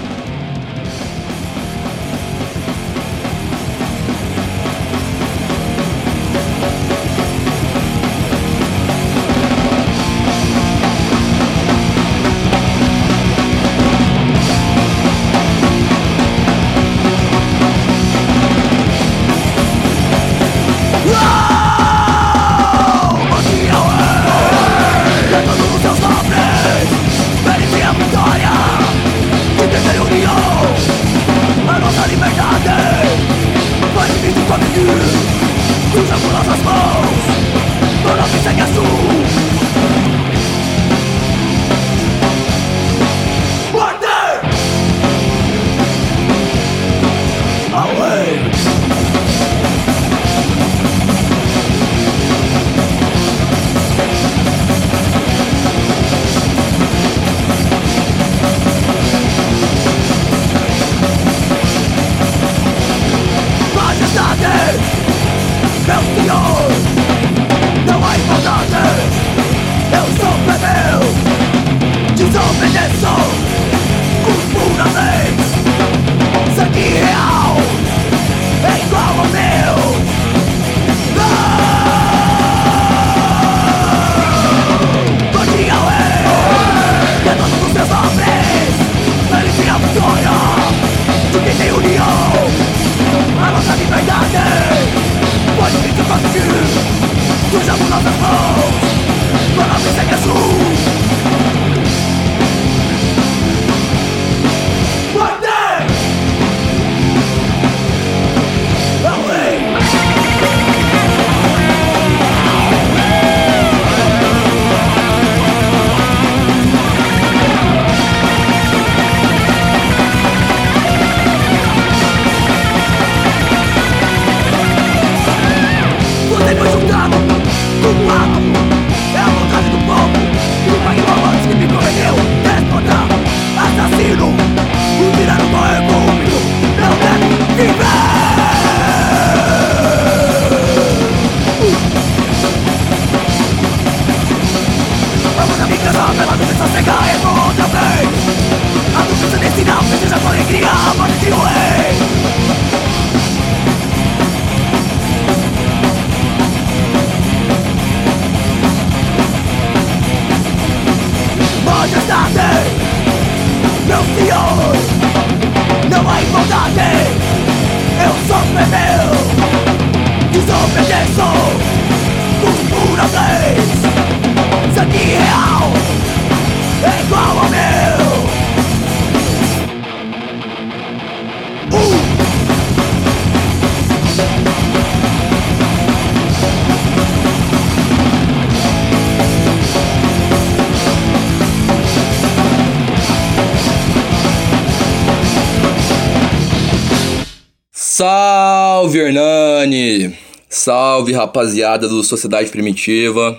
Rapaziada do Sociedade Primitiva!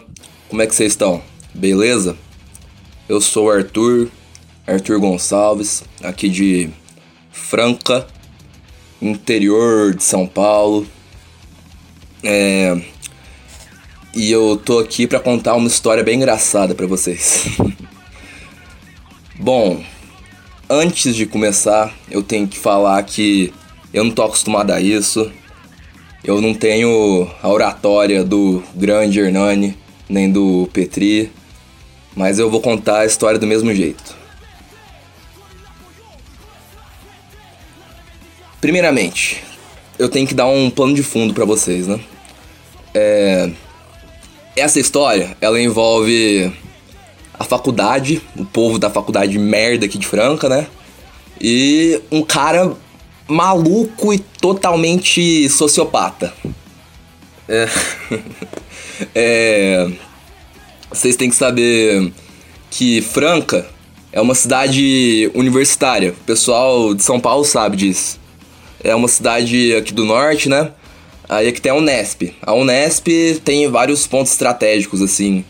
Como é que vocês estão? Beleza? Eu sou o Arthur, Arthur Gonçalves, aqui de Franca, interior de São Paulo. É... E eu tô aqui para contar uma história bem engraçada para vocês. Bom, antes de começar, eu tenho que falar que eu não tô acostumado a isso. Eu não tenho a oratória do grande Hernani, nem do Petri, mas eu vou contar a história do mesmo jeito. Primeiramente, eu tenho que dar um plano de fundo para vocês, né? É... Essa história, ela envolve a faculdade, o povo da faculdade merda aqui de Franca, né? E um cara maluco e totalmente sociopata. É. é. Vocês têm que saber que Franca é uma cidade universitária. O pessoal de São Paulo sabe disso. É uma cidade aqui do norte, né? Aí aqui tem a Unesp. A Unesp tem vários pontos estratégicos, assim,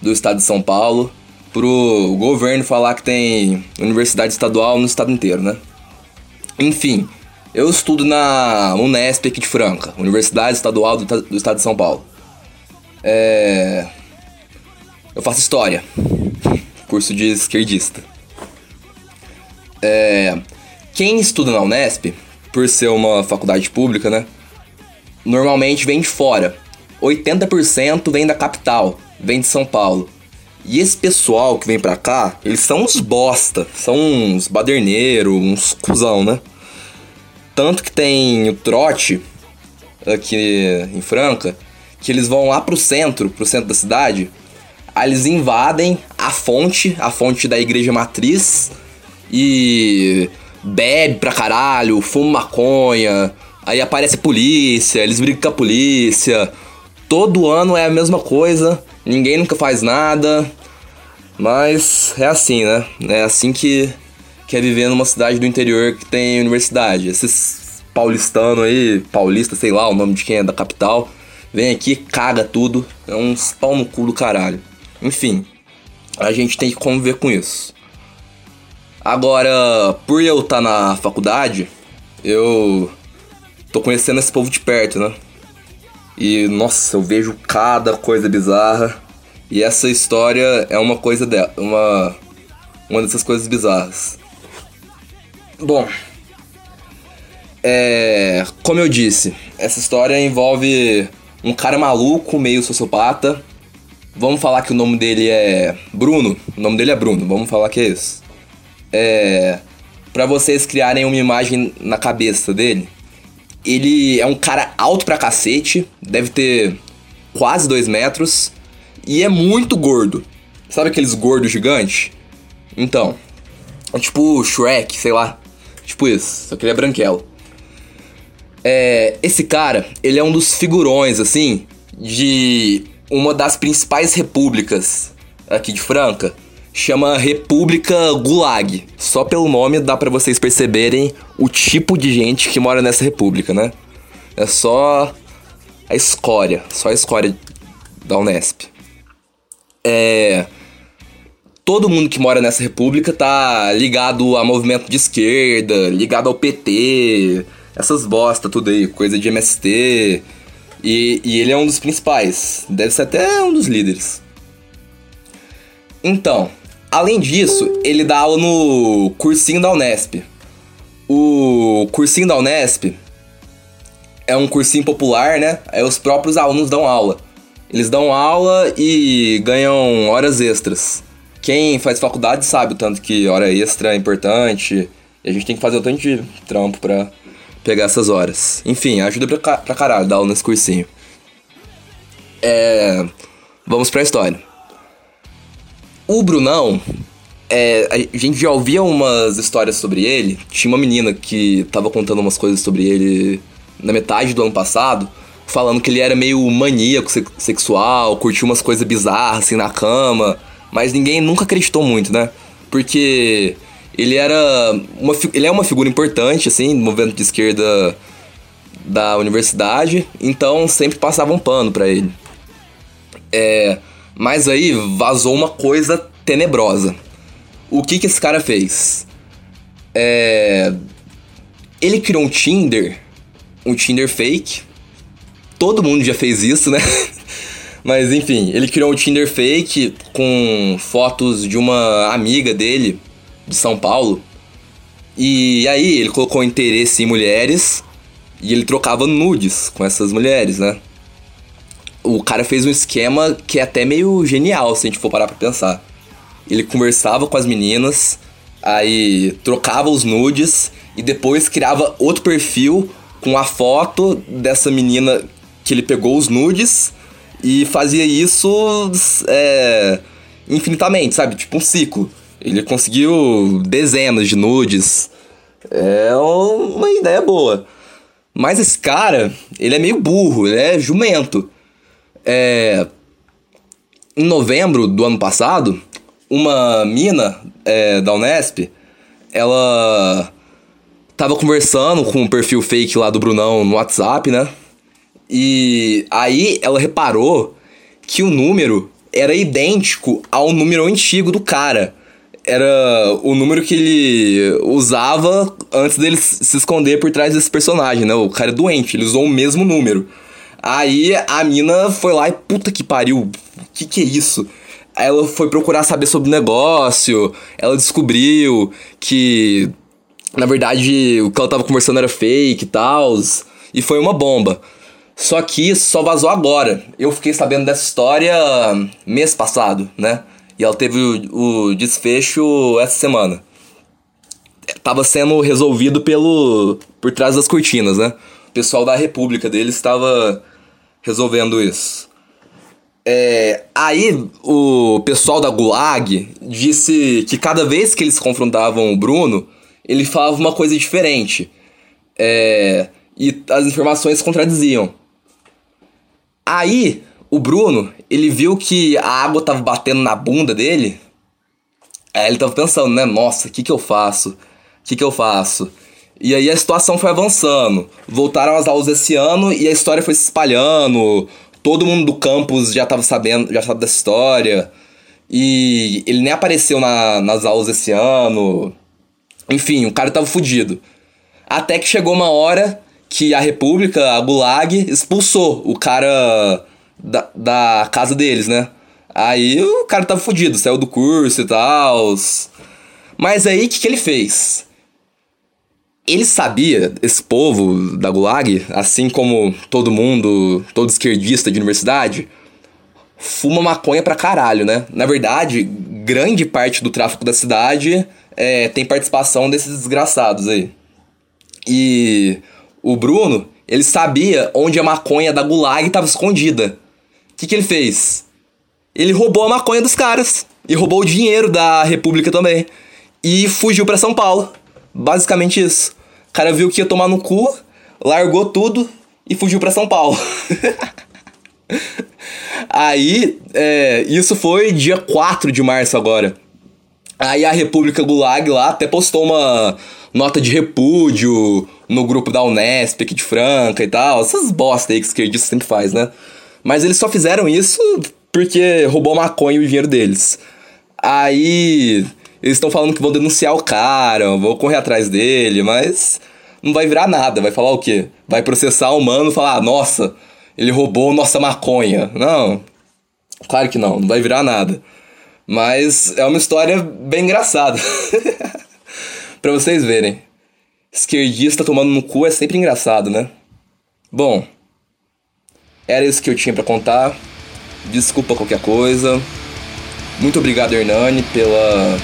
do estado de São Paulo, pro governo falar que tem universidade estadual no estado inteiro, né? Enfim, eu estudo na Unesp aqui de Franca, Universidade Estadual do, do Estado de São Paulo. É... Eu faço História, curso de esquerdista. É... Quem estuda na Unesp, por ser uma faculdade pública, né? Normalmente vem de fora. 80% vem da capital, vem de São Paulo. E esse pessoal que vem pra cá, eles são uns bosta, são uns baderneiros, uns cuzão, né? Tanto que tem o trote aqui em Franca, que eles vão lá pro centro, pro centro da cidade, aí eles invadem a fonte, a fonte da igreja matriz, e bebe pra caralho, fuma maconha, aí aparece polícia, eles brigam com a polícia. Todo ano é a mesma coisa, ninguém nunca faz nada, mas é assim, né? É assim que quer viver numa cidade do interior que tem universidade. Esses paulistanos aí, paulista, sei lá o nome de quem é da capital, vem aqui, caga tudo, é uns pau no cu do caralho. Enfim, a gente tem que conviver com isso. Agora, por eu estar tá na faculdade, eu tô conhecendo esse povo de perto, né? E nossa, eu vejo cada coisa bizarra. E essa história é uma coisa dela, uma uma dessas coisas bizarras. Bom, é, como eu disse, essa história envolve um cara maluco, meio sociopata. Vamos falar que o nome dele é Bruno. O nome dele é Bruno, vamos falar que é isso. É, para vocês criarem uma imagem na cabeça dele, ele é um cara alto pra cacete, deve ter quase dois metros e é muito gordo. Sabe aqueles gordos gigantes? Então, é tipo Shrek, sei lá. Tipo isso, só que ele é branquelo. É, esse cara, ele é um dos figurões, assim, de uma das principais repúblicas aqui de Franca. Chama República Gulag. Só pelo nome dá para vocês perceberem o tipo de gente que mora nessa república, né? É só a escória, só a escória da Unesp. É todo mundo que mora nessa república tá ligado a movimento de esquerda, ligado ao PT, essas bosta tudo aí, coisa de MST. E, e ele é um dos principais, deve ser até um dos líderes. Então, além disso, ele dá aula no cursinho da Unesp. O cursinho da Unesp é um cursinho popular, né? Aí os próprios alunos dão aula. Eles dão aula e ganham horas extras. Quem faz faculdade sabe o tanto que hora extra é importante. E a gente tem que fazer o tanto de trampo pra pegar essas horas. Enfim, ajuda pra, pra caralho dar aula nesse cursinho. É. Vamos pra história. O Brunão, é, a gente já ouvia umas histórias sobre ele. Tinha uma menina que tava contando umas coisas sobre ele na metade do ano passado, falando que ele era meio maníaco se- sexual, curtia umas coisas bizarras assim na cama, mas ninguém nunca acreditou muito, né? Porque ele era uma, ele é uma figura importante assim, no movimento de esquerda da universidade, então sempre passavam pano pra ele. É, mas aí vazou uma coisa tenebrosa. O que que esse cara fez? É, ele criou um Tinder, um Tinder fake. Todo mundo já fez isso, né? Mas enfim, ele criou um Tinder fake com fotos de uma amiga dele de São Paulo. E aí ele colocou interesse em mulheres e ele trocava nudes com essas mulheres, né? O cara fez um esquema que é até meio genial se a gente for parar pra pensar. Ele conversava com as meninas, aí trocava os nudes e depois criava outro perfil com a foto dessa menina que ele pegou os nudes e fazia isso é, infinitamente, sabe? Tipo um ciclo. Ele conseguiu dezenas de nudes. É uma ideia boa. Mas esse cara, ele é meio burro, ele é jumento. É, em novembro do ano passado, uma mina é, da Unesp, ela tava conversando com o perfil fake lá do Brunão no WhatsApp, né? E aí ela reparou que o número era idêntico ao número antigo do cara. Era o número que ele usava antes dele se esconder por trás desse personagem, né? O cara é doente, ele usou o mesmo número. Aí a mina foi lá e puta que pariu, que que é isso? Ela foi procurar saber sobre o negócio, ela descobriu que na verdade o que ela tava conversando era fake e tal, e foi uma bomba. Só que isso só vazou agora. Eu fiquei sabendo dessa história mês passado, né? E ela teve o, desfecho essa semana. Tava sendo resolvido pelo por trás das cortinas, né? O pessoal da República deles estava resolvendo isso. É, aí o pessoal da Gulag disse que cada vez que eles confrontavam o Bruno, ele falava uma coisa diferente. É, e as informações contradiziam. Aí o Bruno, ele viu que a água tava batendo na bunda dele. Aí ele tava pensando, né? Nossa, o que que eu faço? O que que eu faço? E aí a situação foi avançando. Voltaram as aulas esse ano e a história foi se espalhando. Todo mundo do campus já tava sabendo, já sabe dessa história. E ele nem apareceu na, nas aulas esse ano. Enfim, o cara tava fudido. Até que chegou uma hora que a República, a Gulag, expulsou o cara da, da casa deles, né? Aí o cara tava fudido, saiu do curso e tal. Mas aí o que, que ele fez? Ele sabia, esse povo da Gulag, assim como todo mundo, todo esquerdista de universidade, fuma maconha pra caralho, né? Na verdade, grande parte do tráfico da cidade é, tem participação desses desgraçados aí. E o Bruno, ele sabia onde a maconha da Gulag estava escondida. O que, que ele fez? Ele roubou a maconha dos caras. E roubou o dinheiro da República também. E fugiu pra São Paulo. Basicamente isso. O cara viu que ia tomar no cu, largou tudo e fugiu pra São Paulo. Aí, é, isso foi dia 4 de março agora. Aí a República Gulag lá até postou uma nota de repúdio no grupo da Unesp aqui de Franca e tal. Essas bosta aí que esquerdista sempre faz, né? Mas eles só fizeram isso porque roubou maconha e o dinheiro deles. Aí eles estão falando que vão denunciar o cara, vão correr atrás dele, mas não vai virar nada. Vai falar o quê? Vai processar o mano e falar, ah, nossa, ele roubou nossa maconha. Não, claro que não, não vai virar nada. Mas é uma história bem engraçada. pra vocês verem. esquerdista tomando no cu é sempre engraçado, né? Bom, era isso que eu tinha para contar. Desculpa qualquer coisa. Muito obrigado, Hernani, pela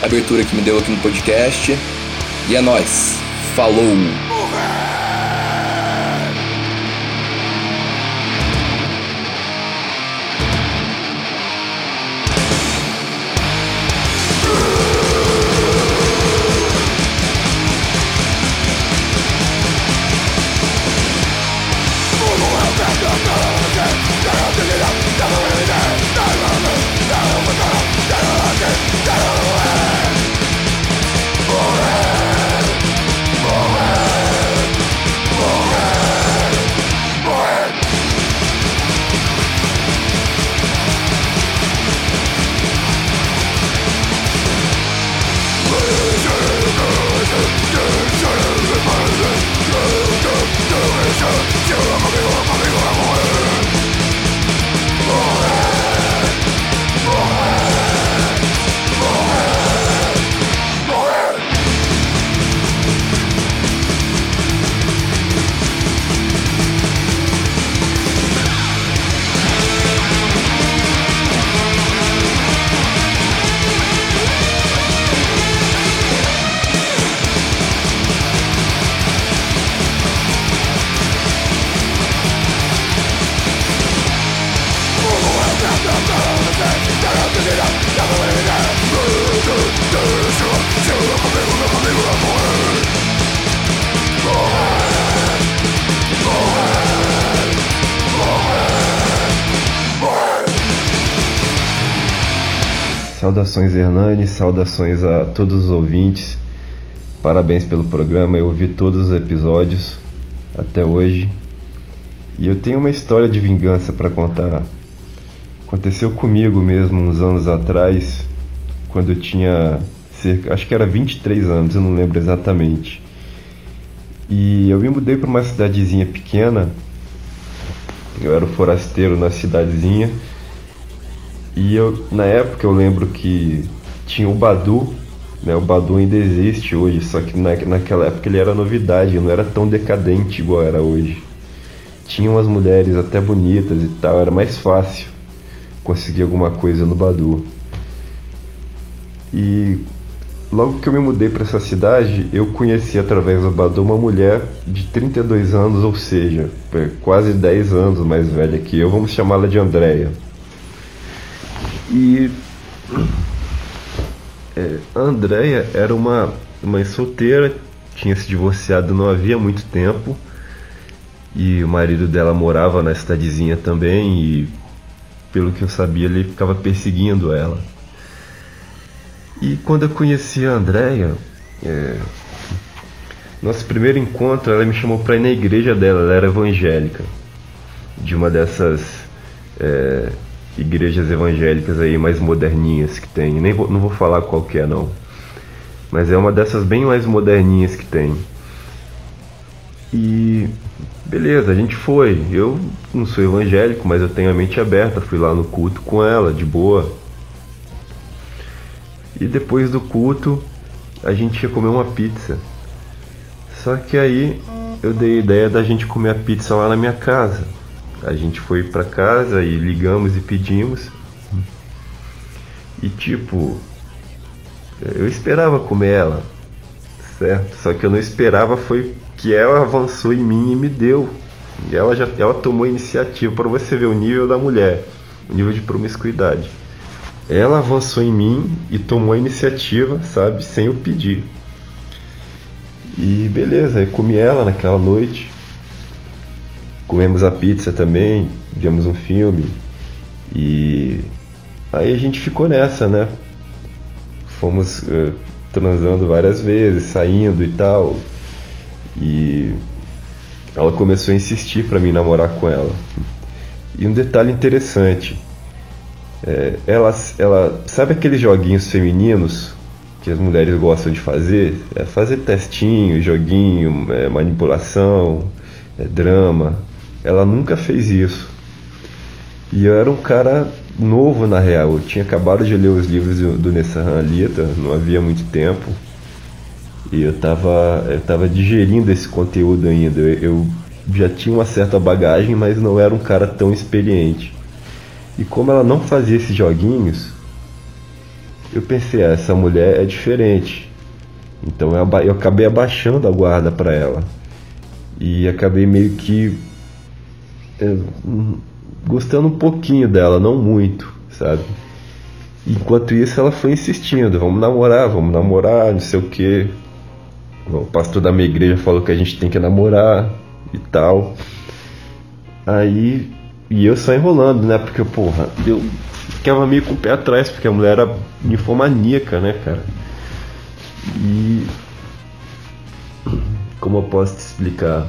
abertura que me deu aqui no podcast. E é nóis. Falou! Saudações Hernani, saudações a todos os ouvintes. Parabéns pelo programa, eu ouvi todos os episódios até hoje. E eu tenho uma história de vingança para contar. Aconteceu comigo mesmo uns anos atrás, quando eu tinha cerca, acho que era 23 anos, eu não lembro exatamente. E eu me mudei para uma cidadezinha pequena. Eu era forasteiro na cidadezinha e eu, na época eu lembro que tinha o Badu, né? O Badu ainda existe hoje, só que na, naquela época ele era novidade, não era tão decadente igual era hoje. Tinha umas mulheres até bonitas e tal, era mais fácil conseguir alguma coisa no Badu. E logo que eu me mudei para essa cidade, eu conheci através do Badu uma mulher de 32 anos, ou seja, quase 10 anos mais velha que eu, vamos chamá-la de Andréia. E é, a Andrea era uma mãe solteira, tinha se divorciado não havia muito tempo. E o marido dela morava na cidadezinha também e pelo que eu sabia ele ficava perseguindo ela. E quando eu conheci a Andrea, é, nosso primeiro encontro, ela me chamou para ir na igreja dela, ela era evangélica, de uma dessas é, igrejas evangélicas aí mais moderninhas que tem. Nem vou, não vou falar qual que é não. Mas é uma dessas bem mais moderninhas que tem. E beleza, a gente foi. Eu não sou evangélico, mas eu tenho a mente aberta. Fui lá no culto com ela, de boa. E depois do culto, a gente ia comer uma pizza. Só que aí eu dei a ideia da gente comer a pizza lá na minha casa. A gente foi para casa e ligamos e pedimos. E tipo, eu esperava comer ela, certo? Só que eu não esperava foi que ela avançou em mim e me deu. E ela já ela tomou iniciativa para você ver o nível da mulher, o nível de promiscuidade. Ela avançou em mim e tomou a iniciativa, sabe, sem eu pedir. E beleza, eu comi ela naquela noite. Comemos a pizza também, vimos um filme e aí a gente ficou nessa, né? Fomos uh, transando várias vezes, saindo e tal. E ela começou a insistir para mim namorar com ela. E um detalhe interessante, é, ela, ela sabe aqueles joguinhos femininos que as mulheres gostam de fazer? É fazer testinho, joguinho, é, manipulação, é, drama. Ela nunca fez isso. E eu era um cara novo na real. Eu tinha acabado de ler os livros do Nessan Alita, não havia muito tempo. E eu tava, eu tava digerindo esse conteúdo ainda. Eu, eu já tinha uma certa bagagem, mas não era um cara tão experiente. E como ela não fazia esses joguinhos, eu pensei, ah, essa mulher é diferente. Então eu, eu acabei abaixando a guarda para ela. E acabei meio que gostando um pouquinho dela, não muito, sabe? Enquanto isso ela foi insistindo, vamos namorar, vamos namorar, não sei o que. O pastor da minha igreja falou que a gente tem que namorar e tal. Aí, e eu só enrolando, né? Porque, porra, eu ficava meio com o pé atrás, porque a mulher era ninfomaníaca, né, cara? E. Como eu posso te explicar?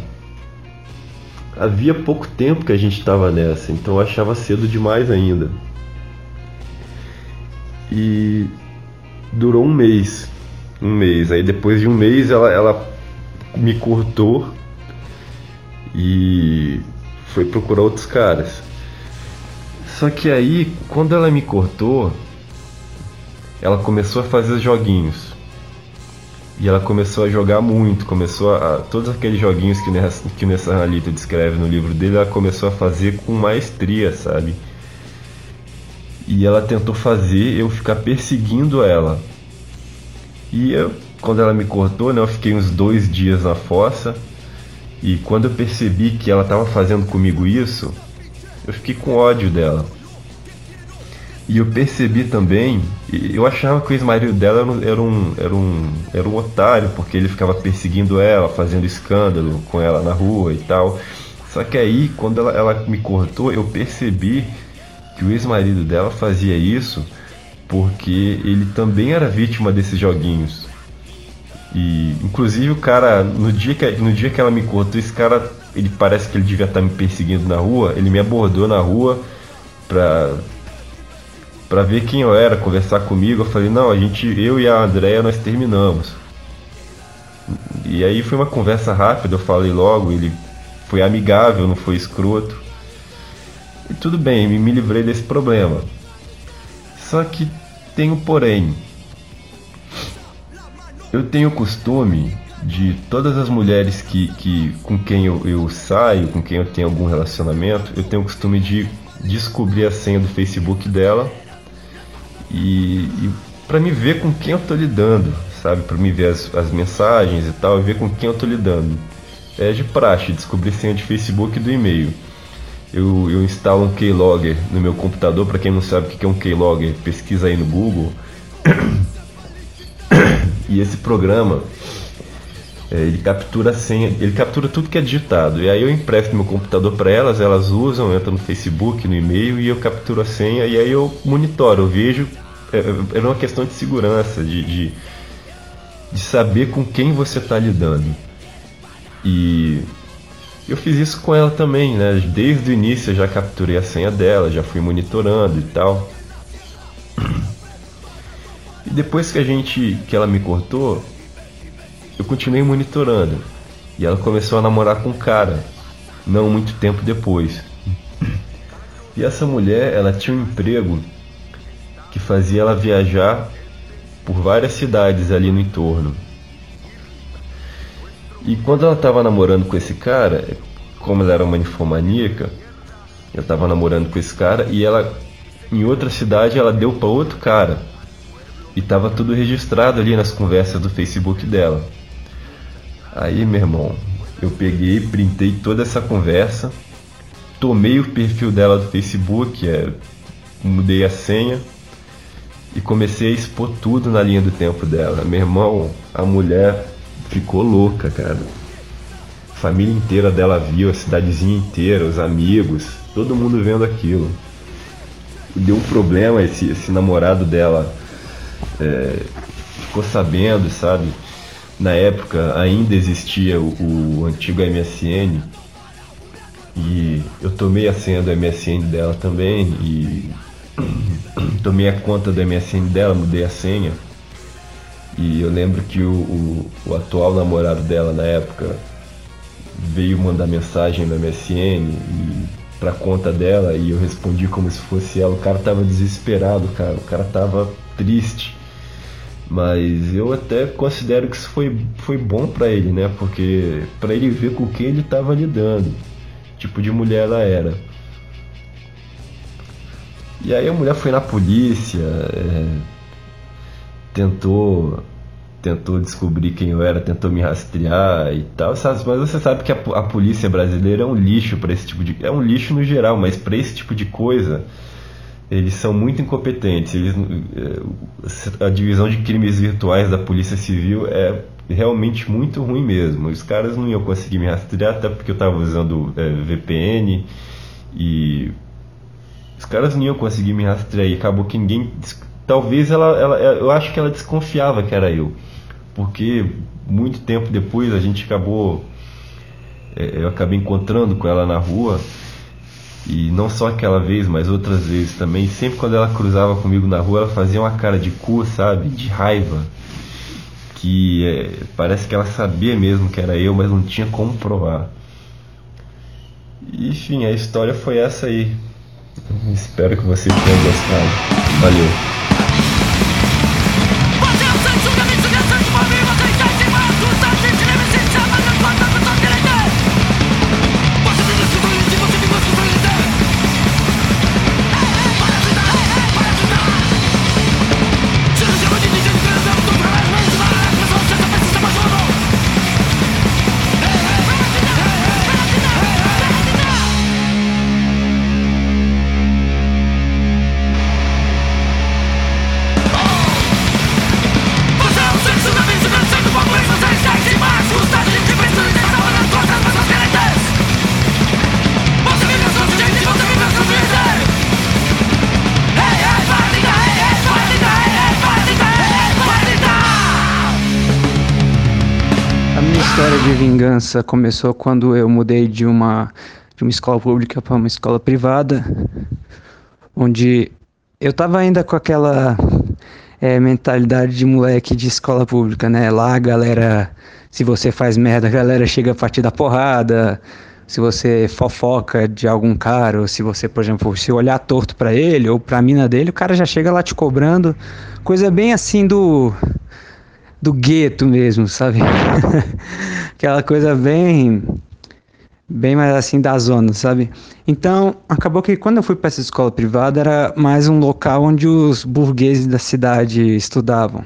Havia pouco tempo que a gente estava nessa, então eu achava cedo demais ainda. E durou um mês. Um mês. Aí depois de um mês ela, ela me cortou e foi procurar outros caras. Só que aí, quando ela me cortou, ela começou a fazer joguinhos. E ela começou a jogar muito, começou a. Todos aqueles joguinhos que, que o Nessa descreve no livro dele, ela começou a fazer com maestria, sabe? E ela tentou fazer eu ficar perseguindo ela. E eu, quando ela me cortou, né, eu fiquei uns dois dias na fossa. E quando eu percebi que ela estava fazendo comigo isso, eu fiquei com ódio dela. E eu percebi também, eu achava que o ex-marido dela era um, era, um, era um otário, porque ele ficava perseguindo ela, fazendo escândalo com ela na rua e tal. Só que aí, quando ela, ela me cortou, eu percebi que o ex-marido dela fazia isso porque ele também era vítima desses joguinhos. E inclusive o cara, no dia que, no dia que ela me cortou, esse cara, ele parece que ele devia estar me perseguindo na rua, ele me abordou na rua pra para ver quem eu era, conversar comigo. Eu falei: "Não, a gente, eu e a Andrea nós terminamos". E aí foi uma conversa rápida, eu falei logo, ele foi amigável, não foi escroto. E tudo bem, me, livrei desse problema. Só que um porém. Eu tenho o costume de todas as mulheres que, que com quem eu, eu saio, com quem eu tenho algum relacionamento, eu tenho o costume de descobrir a senha do Facebook dela e, e para me ver com quem eu tô lidando, sabe? Para me ver as, as mensagens e tal, e ver com quem eu tô lidando. É de praxe descobrir senha de Facebook e do e-mail. Eu, eu instalo um keylogger no meu computador. Para quem não sabe o que é um keylogger, pesquisa aí no Google. e esse programa é, ele captura a senha, ele captura tudo que é digitado. E aí eu empresto meu computador para elas, elas usam, entram no Facebook, no e-mail e eu capturo a senha e aí eu monitoro, eu vejo. É, é, é uma questão de segurança, de, de, de saber com quem você está lidando. E eu fiz isso com ela também, né? Desde o início eu já capturei a senha dela, já fui monitorando e tal. E depois que a gente, que ela me cortou, eu continuei monitorando. E ela começou a namorar com um cara, não muito tempo depois. E essa mulher, ela tinha um emprego que fazia ela viajar por várias cidades ali no entorno. E quando ela estava namorando com esse cara, como ela era uma ninfomaníaca, eu estava namorando com esse cara e ela, em outra cidade, ela deu para outro cara. E estava tudo registrado ali nas conversas do Facebook dela. Aí, meu irmão, eu peguei, printei toda essa conversa, tomei o perfil dela do Facebook, é, mudei a senha e comecei a expor tudo na linha do tempo dela. Meu irmão, a mulher ficou louca, cara. A família inteira dela viu, a cidadezinha inteira, os amigos, todo mundo vendo aquilo. Deu um problema, esse, esse namorado dela é, ficou sabendo, sabe? Na época ainda existia o, o antigo MSN e eu tomei a senha do MSN dela também e tomei a conta do MSN dela, mudei a senha e eu lembro que o, o, o atual namorado dela na época veio mandar mensagem no MSN e pra conta dela e eu respondi como se fosse ela. O cara tava desesperado, cara. O cara tava triste. Mas eu até considero que isso foi, foi bom para ele, né? Porque para ele ver com o que ele estava lidando, tipo de mulher ela era. E aí a mulher foi na polícia, é, tentou tentou descobrir quem eu era, tentou me rastrear e tal, mas você sabe que a, a polícia brasileira é um lixo para esse tipo de é um lixo no geral, mas para esse tipo de coisa eles são muito incompetentes. Eles, é, a divisão de crimes virtuais da Polícia Civil é realmente muito ruim mesmo. Os caras não iam conseguir me rastrear, até porque eu estava usando é, VPN e os caras não iam conseguir me rastrear. E acabou que ninguém. Talvez ela, ela, eu acho que ela desconfiava que era eu, porque muito tempo depois a gente acabou, é, eu acabei encontrando com ela na rua e não só aquela vez, mas outras vezes também. Sempre quando ela cruzava comigo na rua, ela fazia uma cara de cu, sabe? De raiva. Que é, parece que ela sabia mesmo que era eu, mas não tinha como provar. Enfim, a história foi essa aí. Espero que vocês tenham gostado. Valeu! Vingança começou quando eu mudei de uma, de uma escola pública para uma escola privada, onde eu tava ainda com aquela é, mentalidade de moleque de escola pública, né? Lá a galera, se você faz merda, a galera chega a partir da porrada. Se você fofoca de algum cara, ou se você, por exemplo, se olhar torto para ele ou pra mina dele, o cara já chega lá te cobrando. Coisa bem assim do do gueto mesmo, sabe? Aquela coisa bem bem mais assim da zona, sabe? Então, acabou que quando eu fui para essa escola privada era mais um local onde os burgueses da cidade estudavam.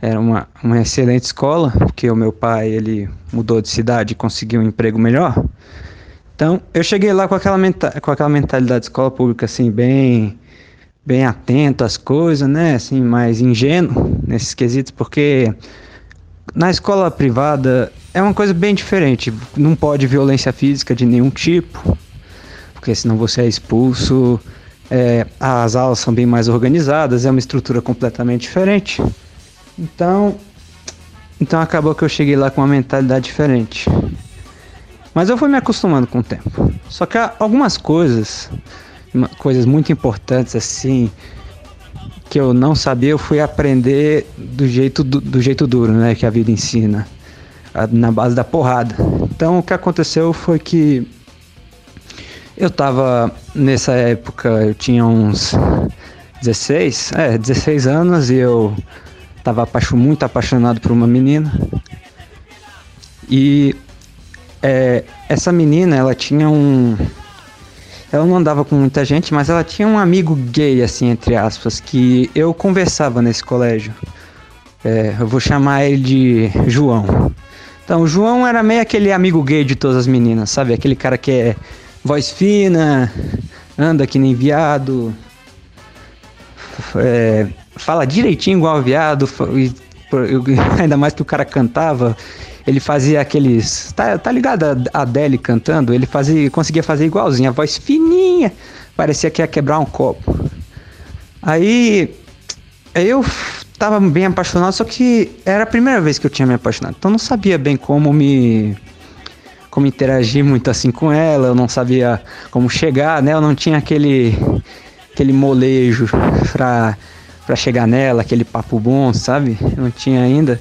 Era uma, uma excelente escola, porque o meu pai, ele mudou de cidade e conseguiu um emprego melhor. Então, eu cheguei lá com aquela, com aquela mentalidade de escola pública assim, bem bem atento às coisas, né? Assim, mais ingênuo nesses quesitos, porque na escola privada é uma coisa bem diferente. Não pode violência física de nenhum tipo, porque senão você é expulso. É, as aulas são bem mais organizadas, é uma estrutura completamente diferente. Então, então acabou que eu cheguei lá com uma mentalidade diferente. Mas eu fui me acostumando com o tempo. Só que algumas coisas coisas muito importantes assim que eu não sabia, eu fui aprender do jeito, do, do jeito duro, né, que a vida ensina, na base da porrada. Então o que aconteceu foi que eu tava nessa época, eu tinha uns 16, é, 16 anos e eu tava muito apaixonado por uma menina. E é, essa menina, ela tinha um ela não andava com muita gente, mas ela tinha um amigo gay, assim, entre aspas, que eu conversava nesse colégio. É, eu vou chamar ele de João. Então, o João era meio aquele amigo gay de todas as meninas, sabe? Aquele cara que é voz fina, anda que nem viado, é, fala direitinho igual viado, e, ainda mais que o cara cantava ele fazia aqueles. Tá, tá ligado a Adele cantando? Ele fazia, conseguia fazer igualzinho, a voz fininha, parecia que ia quebrar um copo. Aí eu tava bem apaixonado, só que era a primeira vez que eu tinha me apaixonado, então não sabia bem como me como interagir muito assim com ela, eu não sabia como chegar, né? Eu não tinha aquele aquele molejo pra, pra chegar nela, aquele papo bom, sabe? Eu não tinha ainda.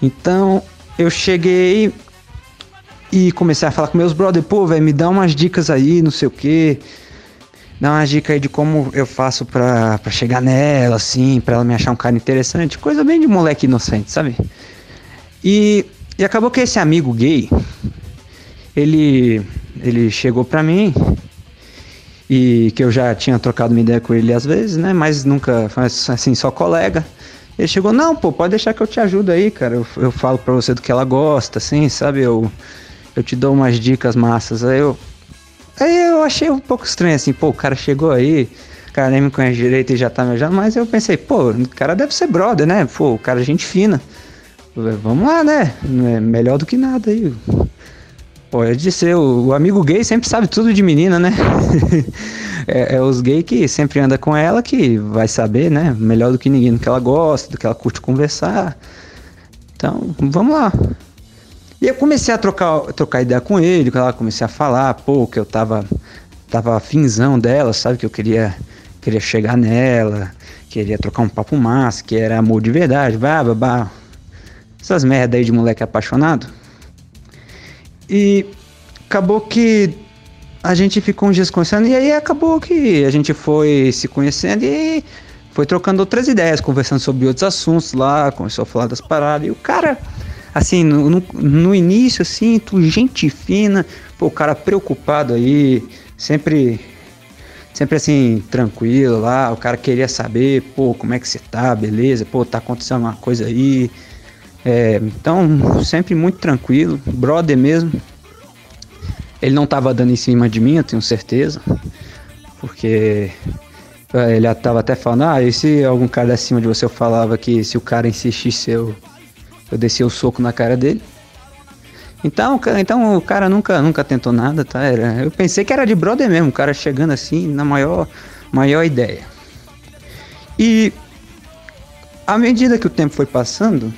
Então eu cheguei e comecei a falar com meus brothers, pô, velho, me dá umas dicas aí, não sei o que. dar uma dica aí de como eu faço pra, pra chegar nela, assim, pra ela me achar um cara interessante. Coisa bem de moleque inocente, sabe? E, e acabou que esse amigo gay, ele, ele chegou pra mim e que eu já tinha trocado uma ideia com ele às vezes, né? Mas nunca, assim, só colega. Ele chegou, não, pô, pode deixar que eu te ajudo aí, cara. Eu, eu falo pra você do que ela gosta, assim, sabe? Eu, eu te dou umas dicas massas. Aí eu, aí eu achei um pouco estranho, assim, pô, o cara chegou aí, o cara nem me conhece direito e já tá me ajudando. Mas eu pensei, pô, o cara deve ser brother, né? Pô, o cara é gente fina. Vamos lá, né? É melhor do que nada aí. Pode ser, o, o, amigo gay sempre sabe tudo de menina, né? é, é, os gays que sempre anda com ela que vai saber, né? Melhor do que ninguém, do que ela gosta, do que ela curte conversar. Então, vamos lá. E eu comecei a trocar, trocar ideia com ele, ela comecei a falar, pô, que eu tava, tava finzão dela, sabe? Que eu queria, queria chegar nela, queria trocar um papo massa, que era amor de verdade, bah, bah, bah. Essas merda aí de moleque apaixonado. E acabou que a gente ficou uns dias conversando e aí acabou que a gente foi se conhecendo e foi trocando outras ideias, conversando sobre outros assuntos lá, começou a falar das paradas. E o cara, assim, no, no, no início, assim, tu, gente fina, pô, o cara preocupado aí, sempre, sempre assim, tranquilo lá, o cara queria saber, pô, como é que você tá, beleza, pô, tá acontecendo uma coisa aí. É, então, sempre muito tranquilo, brother mesmo. Ele não estava dando em cima de mim, eu tenho certeza. Porque é, ele estava até falando, ah, e se algum cara acima de você eu falava que se o cara insistisse eu, eu descia o soco na cara dele. Então, então o cara nunca, nunca tentou nada, tá? Era, eu pensei que era de brother mesmo, o cara chegando assim na maior, maior ideia. E à medida que o tempo foi passando,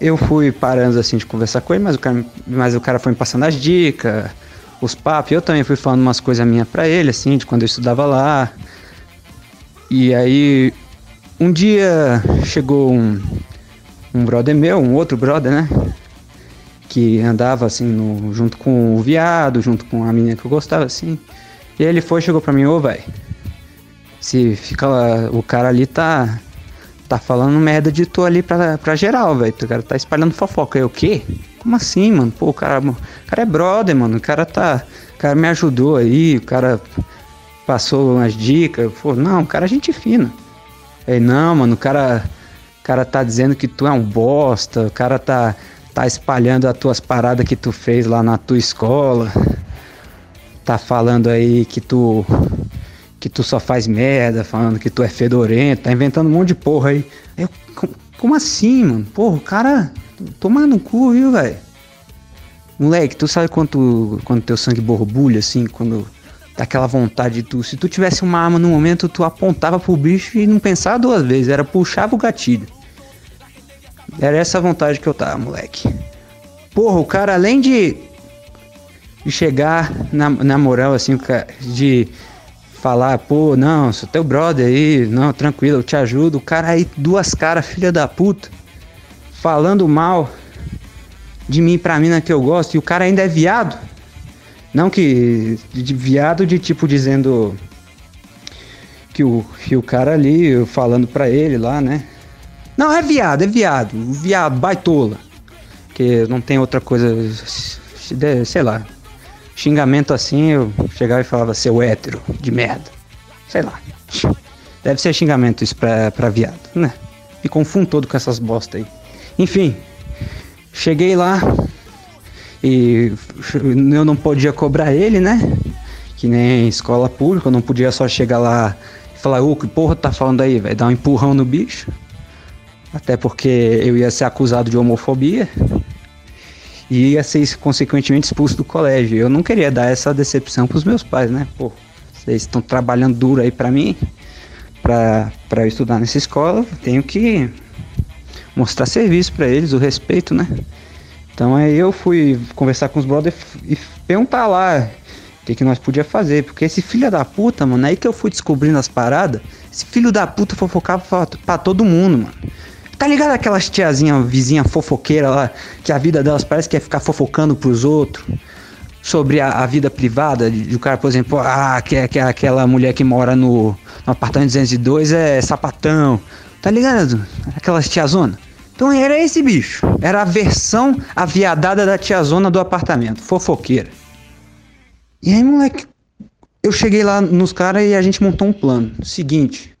eu fui parando assim de conversar com ele, mas o cara, mas o cara foi me passando as dicas, os papos. Eu também fui falando umas coisas minhas pra ele, assim, de quando eu estudava lá. E aí, um dia chegou um, um brother meu, um outro brother, né? Que andava assim, no, junto com o viado, junto com a menina que eu gostava, assim. E ele foi chegou pra mim, ô, velho. Se fica o cara ali tá tá falando merda de tu ali pra, pra geral, velho. O cara tá espalhando fofoca. Eu, o quê? Como assim, mano? Pô, o cara, o cara é brother, mano. O cara tá. O cara me ajudou aí, o cara passou umas dicas. Pô, não, o cara é gente fina. Aí, não, mano, o cara. O cara tá dizendo que tu é um bosta, o cara tá, tá espalhando as tuas paradas que tu fez lá na tua escola. Tá falando aí que tu que tu só faz merda, falando que tu é fedorento, tá inventando um monte de porra aí. Eu, como assim, mano? Porra, o cara toma no cu, viu, velho? Moleque, tu sabe quando, quando teu sangue borbulha, assim, quando dá aquela vontade de tu. Se tu tivesse uma arma no momento, tu apontava pro bicho e não pensava duas vezes, era puxava o gatilho. Era essa vontade que eu tava, moleque. Porra, o cara, além de, de chegar na, na moral, assim, de falar, pô, não, sou teu brother aí, não, tranquilo, eu te ajudo. O cara aí, duas caras, filha da puta, falando mal de mim pra mina que eu gosto, e o cara ainda é viado. Não que. De viado de tipo dizendo. Que o, que o cara ali, falando pra ele lá, né? Não, é viado, é viado. Viado, baitola. Que não tem outra coisa. Sei lá, xingamento assim, eu chegava e falava seu hétero de merda. Sei lá. Deve ser xingamento isso pra, pra viado, né? Me confundo todo com essas bosta aí. Enfim, cheguei lá e eu não podia cobrar ele, né? Que nem escola pública, eu não podia só chegar lá e falar, ô, que porra tá falando aí, velho? Dar um empurrão no bicho. Até porque eu ia ser acusado de homofobia e ia ser consequentemente expulso do colégio. Eu não queria dar essa decepção pros meus pais, né? Pô, vocês estão trabalhando duro aí para mim, para eu estudar nessa escola, tenho que mostrar serviço para eles, o respeito, né? Então aí eu fui conversar com os brothers e perguntar lá o que, que nós podia fazer, porque esse filho da puta, mano, aí que eu fui descobrindo as paradas, esse filho da puta fofocava pra todo mundo, mano. Tá ligado aquelas tiazinha, vizinha fofoqueira lá, que a vida delas parece que é ficar fofocando pros outros? sobre a, a vida privada do cara, por exemplo, ah, que, que aquela mulher que mora no, no apartamento 202 é sapatão, tá ligado? Aquelas tiazona. Então era esse bicho. Era a versão aviadada da tiazona do apartamento, fofoqueira. E aí, moleque, eu cheguei lá nos caras e a gente montou um plano. Seguinte,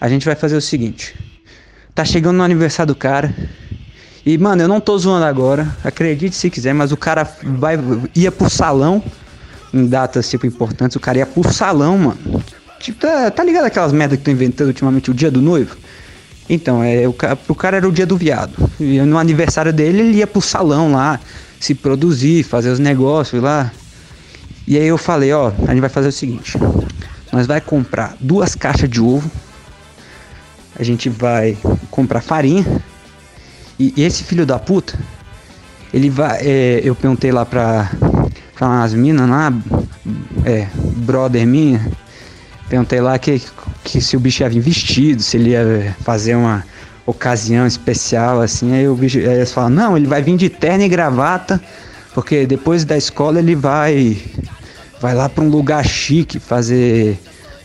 a gente vai fazer o seguinte. Tá chegando no aniversário do cara. E, mano, eu não tô zoando agora. Acredite se quiser, mas o cara vai, ia pro salão. Em datas, tipo, importantes. O cara ia pro salão, mano. Tipo, tá, tá ligado aquelas merdas que tô inventando ultimamente? O dia do noivo? Então, é, o, o cara era o dia do viado. E no aniversário dele, ele ia pro salão lá, se produzir, fazer os negócios lá. E aí eu falei, ó, a gente vai fazer o seguinte. Nós vai comprar duas caixas de ovo. A gente vai comprar farinha. E, e esse filho da puta, ele vai. É, eu perguntei lá pra, pra umas minas lá, é, brother minha Perguntei lá que, que se o bicho ia vir vestido, se ele ia fazer uma ocasião especial, assim. Aí, o bicho, aí eles falam, não, ele vai vir de terno e gravata, porque depois da escola ele vai vai lá para um lugar chique fazer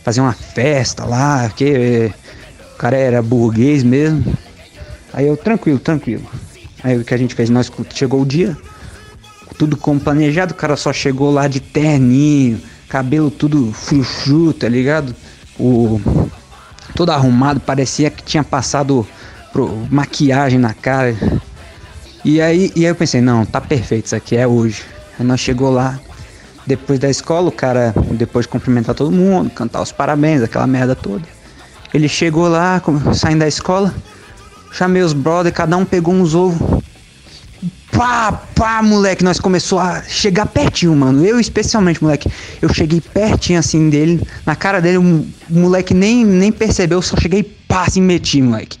fazer uma festa lá, que cara era burguês mesmo. Aí eu, tranquilo, tranquilo. Aí o que a gente fez, nós chegou o dia, tudo como planejado, o cara só chegou lá de terninho, cabelo tudo frufru, tá ligado? O todo arrumado, parecia que tinha passado pro, maquiagem na cara. E aí, e aí eu pensei, não, tá perfeito isso aqui, é hoje. Aí nós chegou lá, depois da escola, o cara, depois de cumprimentar todo mundo, cantar os parabéns, aquela merda toda. Ele chegou lá, saindo da escola, chamei os brothers, cada um pegou uns ovos pá, pá, moleque, nós começou a chegar pertinho, mano. Eu especialmente, moleque. Eu cheguei pertinho assim dele, na cara dele, o moleque nem, nem percebeu, só cheguei pá, assim, meti, moleque.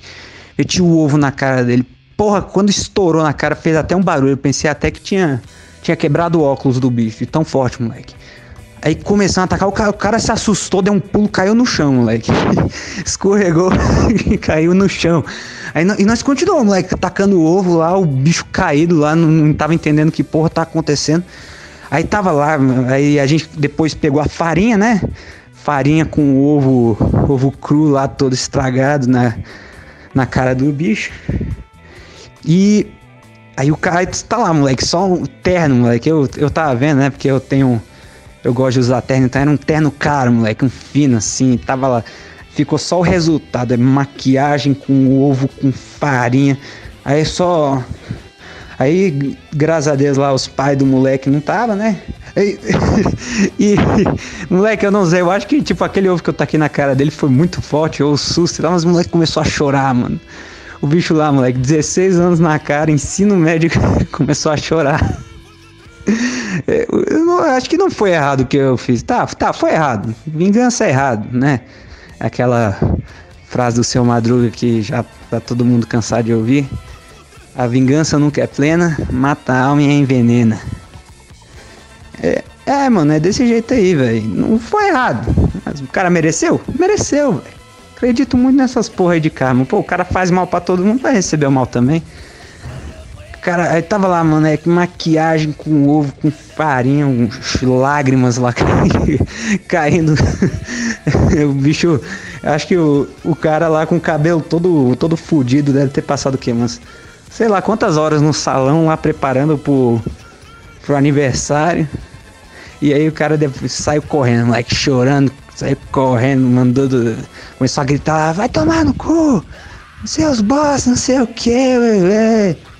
Meti o ovo na cara dele. Porra, quando estourou na cara, fez até um barulho. Eu pensei até que tinha, tinha quebrado o óculos do bicho, tão forte, moleque. Aí começando a atacar, o cara, o cara se assustou, deu um pulo, caiu no chão, moleque. Escorregou e caiu no chão. Aí, e nós continuamos, moleque, tacando o ovo lá, o bicho caído lá, não, não tava entendendo que porra tá acontecendo. Aí tava lá, aí a gente depois pegou a farinha, né? Farinha com ovo, ovo cru lá, todo estragado na, na cara do bicho. E aí o cara tá lá, moleque, só um terno, moleque. Eu, eu tava vendo, né? Porque eu tenho eu gosto de usar terno, então era um terno caro, moleque, um fino assim, tava lá. Ficou só o resultado, é maquiagem com ovo, com farinha. Aí só. Aí, graças a Deus lá, os pais do moleque não tava, né? E, e, moleque, eu não sei, eu acho que tipo aquele ovo que eu taquei na cara dele foi muito forte, ou o susto, lá, mas o moleque começou a chorar, mano. O bicho lá, moleque, 16 anos na cara, ensino médio, começou a chorar. É, eu não, acho que não foi errado o que eu fiz. Tá, tá, foi errado. Vingança é errado, né? Aquela frase do seu Madruga que já tá todo mundo cansado de ouvir. A vingança nunca é plena, mata a alma e envenena. É, é, mano, é desse jeito aí, velho. Não foi errado. Mas o cara mereceu? Mereceu, velho. Acredito muito nessas porra aí de karma. Pô, o cara faz mal para todo mundo, vai receber o mal também. Cara, aí tava lá, mano, é, maquiagem com ovo, com farinha, uns lágrimas lá caindo. o bicho, acho que o, o cara lá com o cabelo todo, todo fudido deve ter passado o quê, mas sei lá quantas horas no salão lá preparando pro, pro aniversário. E aí o cara saiu correndo, moleque, chorando, saiu correndo, mandou. Começou a gritar, vai tomar no cu! Seus boss, não sei o que, velho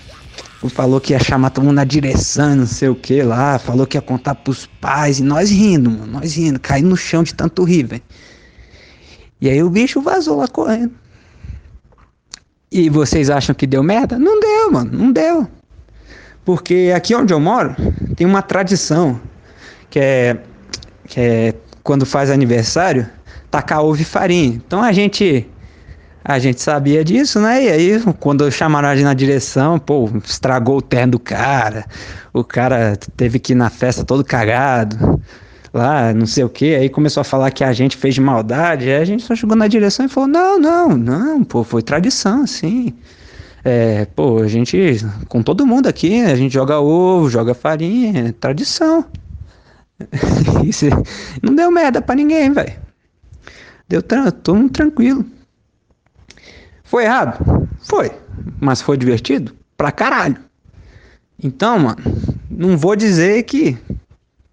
falou que ia chamar todo mundo na direção, não sei o que lá, falou que ia contar pros pais, e nós rindo, mano, nós rindo, caindo no chão de tanto rir, velho. E aí o bicho vazou lá correndo. E vocês acham que deu merda? Não deu, mano, não deu. Porque aqui onde eu moro, tem uma tradição, que é, que é quando faz aniversário, tacar ovo e farinha. Então a gente a gente sabia disso, né? E aí, quando chamaram a gente na direção, pô, estragou o terno do cara. O cara teve que ir na festa todo cagado. Lá, não sei o que. Aí começou a falar que a gente fez de maldade. Aí a gente só chegou na direção e falou: não, não, não, pô, foi tradição, sim. É, pô, a gente, com todo mundo aqui, a gente joga ovo, joga farinha, é tradição. Não deu merda pra ninguém, velho. Deu todo mundo tranquilo. Foi errado? Foi. Mas foi divertido? Pra caralho. Então, mano, não vou dizer que,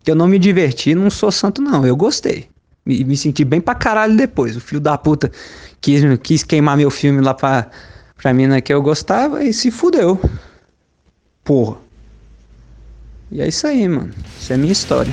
que eu não me diverti, não sou santo, não. Eu gostei. Me, me senti bem pra caralho depois. O filho da puta quis, quis queimar meu filme lá pra, pra mina que eu gostava e se fudeu. Porra. E é isso aí, mano. Isso é minha história.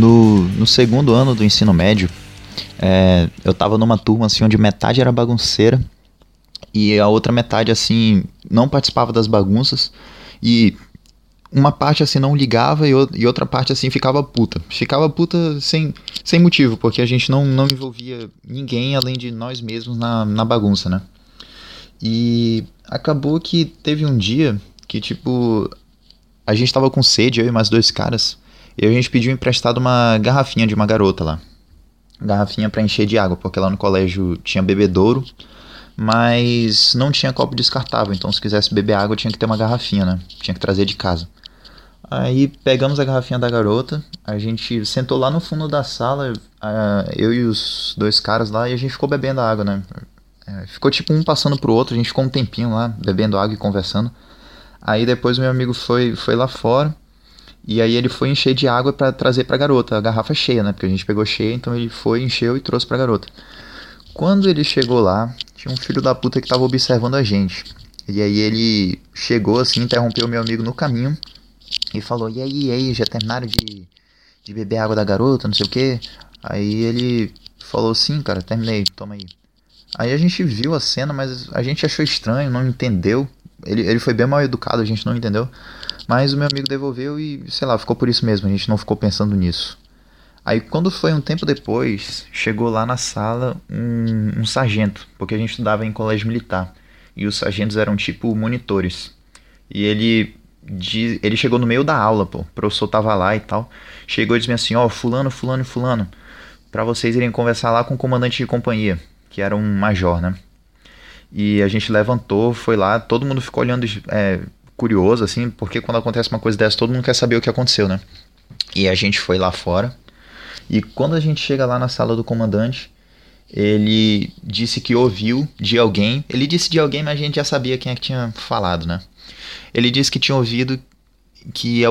No, no segundo ano do ensino médio, é, eu tava numa turma assim onde metade era bagunceira e a outra metade assim não participava das bagunças e uma parte assim não ligava e, e outra parte assim ficava puta. Ficava puta sem, sem motivo, porque a gente não, não envolvia ninguém além de nós mesmos na, na bagunça, né? E acabou que teve um dia que, tipo, a gente tava com sede, eu e mais dois caras, e a gente pediu emprestado uma garrafinha de uma garota lá. Garrafinha pra encher de água, porque lá no colégio tinha bebedouro, mas não tinha copo descartável, então se quisesse beber água tinha que ter uma garrafinha, né? Tinha que trazer de casa. Aí pegamos a garrafinha da garota, a gente sentou lá no fundo da sala, eu e os dois caras lá, e a gente ficou bebendo água, né? É, ficou tipo um passando pro outro, a gente ficou um tempinho lá, bebendo água e conversando. Aí depois meu amigo foi, foi lá fora, e aí ele foi encher de água pra trazer pra garota, a garrafa cheia, né? Porque a gente pegou cheia, então ele foi, encheu e trouxe pra garota. Quando ele chegou lá, tinha um filho da puta que tava observando a gente. E aí ele chegou assim, interrompeu meu amigo no caminho e falou: E aí, e aí, já terminaram de, de beber água da garota, não sei o que? Aí ele falou: Sim, cara, terminei, toma aí. Aí a gente viu a cena, mas a gente achou estranho, não entendeu. Ele, ele foi bem mal educado, a gente não entendeu. Mas o meu amigo devolveu e, sei lá, ficou por isso mesmo, a gente não ficou pensando nisso. Aí quando foi um tempo depois, chegou lá na sala um, um sargento, porque a gente estudava em colégio militar. E os sargentos eram tipo monitores. E ele ele chegou no meio da aula, pô. O professor tava lá e tal. Chegou e disse assim, ó, fulano, fulano e fulano, pra vocês irem conversar lá com o comandante de companhia, que era um major, né? E a gente levantou, foi lá, todo mundo ficou olhando é, curioso, assim, porque quando acontece uma coisa dessa, todo mundo quer saber o que aconteceu, né? E a gente foi lá fora. E quando a gente chega lá na sala do comandante, ele disse que ouviu de alguém. Ele disse de alguém, mas a gente já sabia quem é que tinha falado, né? Ele disse que tinha ouvido que,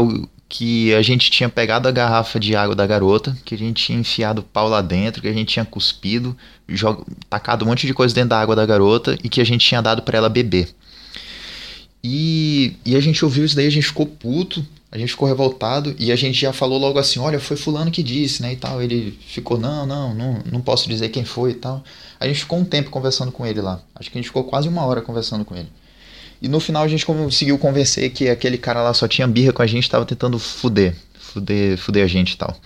que a gente tinha pegado a garrafa de água da garota, que a gente tinha enfiado o pau lá dentro, que a gente tinha cuspido, jog... tacado um monte de coisa dentro da água da garota e que a gente tinha dado para ela beber. E, e a gente ouviu isso daí, a gente ficou puto, a gente ficou revoltado e a gente já falou logo assim, olha, foi fulano que disse, né, e tal. Ele ficou, não, não, não, não posso dizer quem foi e tal. A gente ficou um tempo conversando com ele lá. Acho que a gente ficou quase uma hora conversando com ele. E no final a gente conseguiu convencer que aquele cara lá só tinha birra com a gente, estava tentando fuder, fuder, fuder a gente e tal.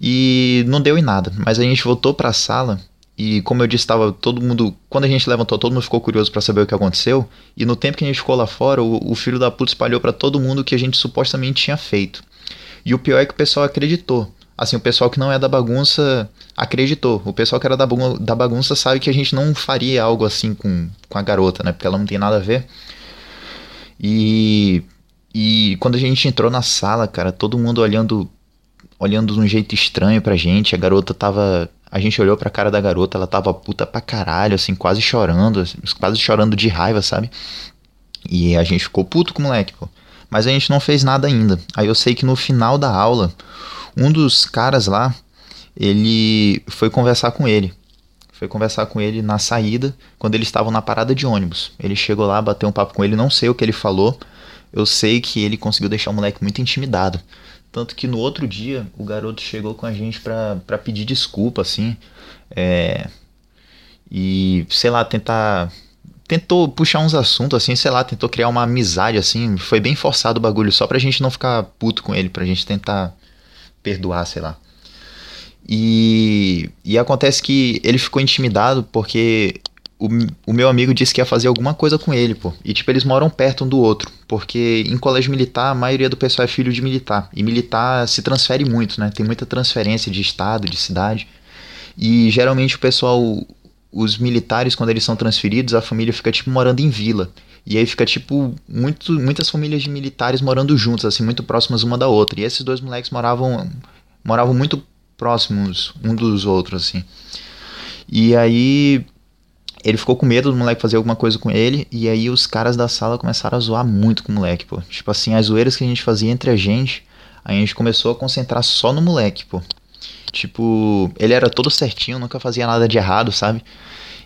E não deu em nada, mas a gente voltou para a sala e como eu disse, estava todo mundo, quando a gente levantou, todo mundo ficou curioso para saber o que aconteceu, e no tempo que a gente ficou lá fora, o, o filho da puta espalhou para todo mundo o que a gente supostamente tinha feito. E o pior é que o pessoal acreditou. Assim, o pessoal que não é da bagunça acreditou. O pessoal que era da, da bagunça sabe que a gente não faria algo assim com, com a garota, né? Porque ela não tem nada a ver. E, e quando a gente entrou na sala, cara, todo mundo olhando olhando de um jeito estranho pra gente. A garota tava. A gente olhou pra cara da garota, ela tava puta pra caralho, assim, quase chorando, quase chorando de raiva, sabe? E a gente ficou puto com o moleque, pô. Mas a gente não fez nada ainda. Aí eu sei que no final da aula, um dos caras lá, ele foi conversar com ele. Foi conversar com ele na saída, quando eles estavam na parada de ônibus. Ele chegou lá, bateu um papo com ele, não sei o que ele falou. Eu sei que ele conseguiu deixar o moleque muito intimidado. Tanto que no outro dia o garoto chegou com a gente pra pedir desculpa, assim. É, e, sei lá, tentar. Tentou puxar uns assuntos, assim, sei lá, tentou criar uma amizade, assim. Foi bem forçado o bagulho, só pra gente não ficar puto com ele, pra gente tentar perdoar, sei lá. E, e acontece que ele ficou intimidado porque o, o meu amigo disse que ia fazer alguma coisa com ele, pô. E, tipo, eles moram perto um do outro. Porque em colégio militar, a maioria do pessoal é filho de militar. E militar se transfere muito, né? Tem muita transferência de estado, de cidade. E geralmente o pessoal, os militares, quando eles são transferidos, a família fica, tipo, morando em vila. E aí fica, tipo, muito, muitas famílias de militares morando juntas, assim, muito próximas uma da outra. E esses dois moleques moravam, moravam muito próximos um dos outros, assim. E aí ele ficou com medo do moleque fazer alguma coisa com ele, e aí os caras da sala começaram a zoar muito com o moleque, pô. Tipo assim, as zoeiras que a gente fazia entre a gente, a gente começou a concentrar só no moleque, pô. Tipo, ele era todo certinho, nunca fazia nada de errado, sabe?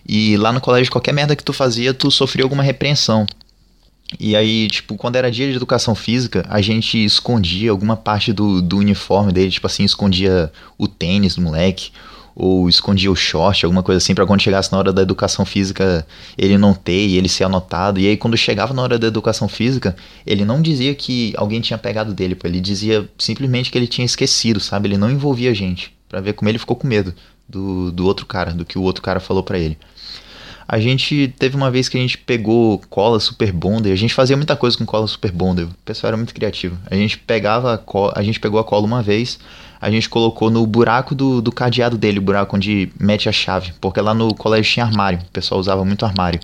E lá no colégio, qualquer merda que tu fazia, tu sofria alguma repreensão. E aí, tipo, quando era dia de educação física, a gente escondia alguma parte do, do uniforme dele, tipo assim, escondia o tênis do moleque, ou escondia o short, alguma coisa assim, para quando chegasse na hora da educação física ele não ter e ele ser anotado. E aí quando chegava na hora da educação física, ele não dizia que alguém tinha pegado dele, pô. ele dizia simplesmente que ele tinha esquecido, sabe? Ele não envolvia a gente, para ver como ele ficou com medo do, do outro cara, do que o outro cara falou para ele. A gente teve uma vez que a gente pegou cola super bonder, a gente fazia muita coisa com cola super bonder, o pessoal era muito criativo. A gente pegava a, cola, a gente pegou a cola uma vez, a gente colocou no buraco do, do cadeado dele, o buraco onde mete a chave, porque lá no colégio tinha armário, o pessoal usava muito armário.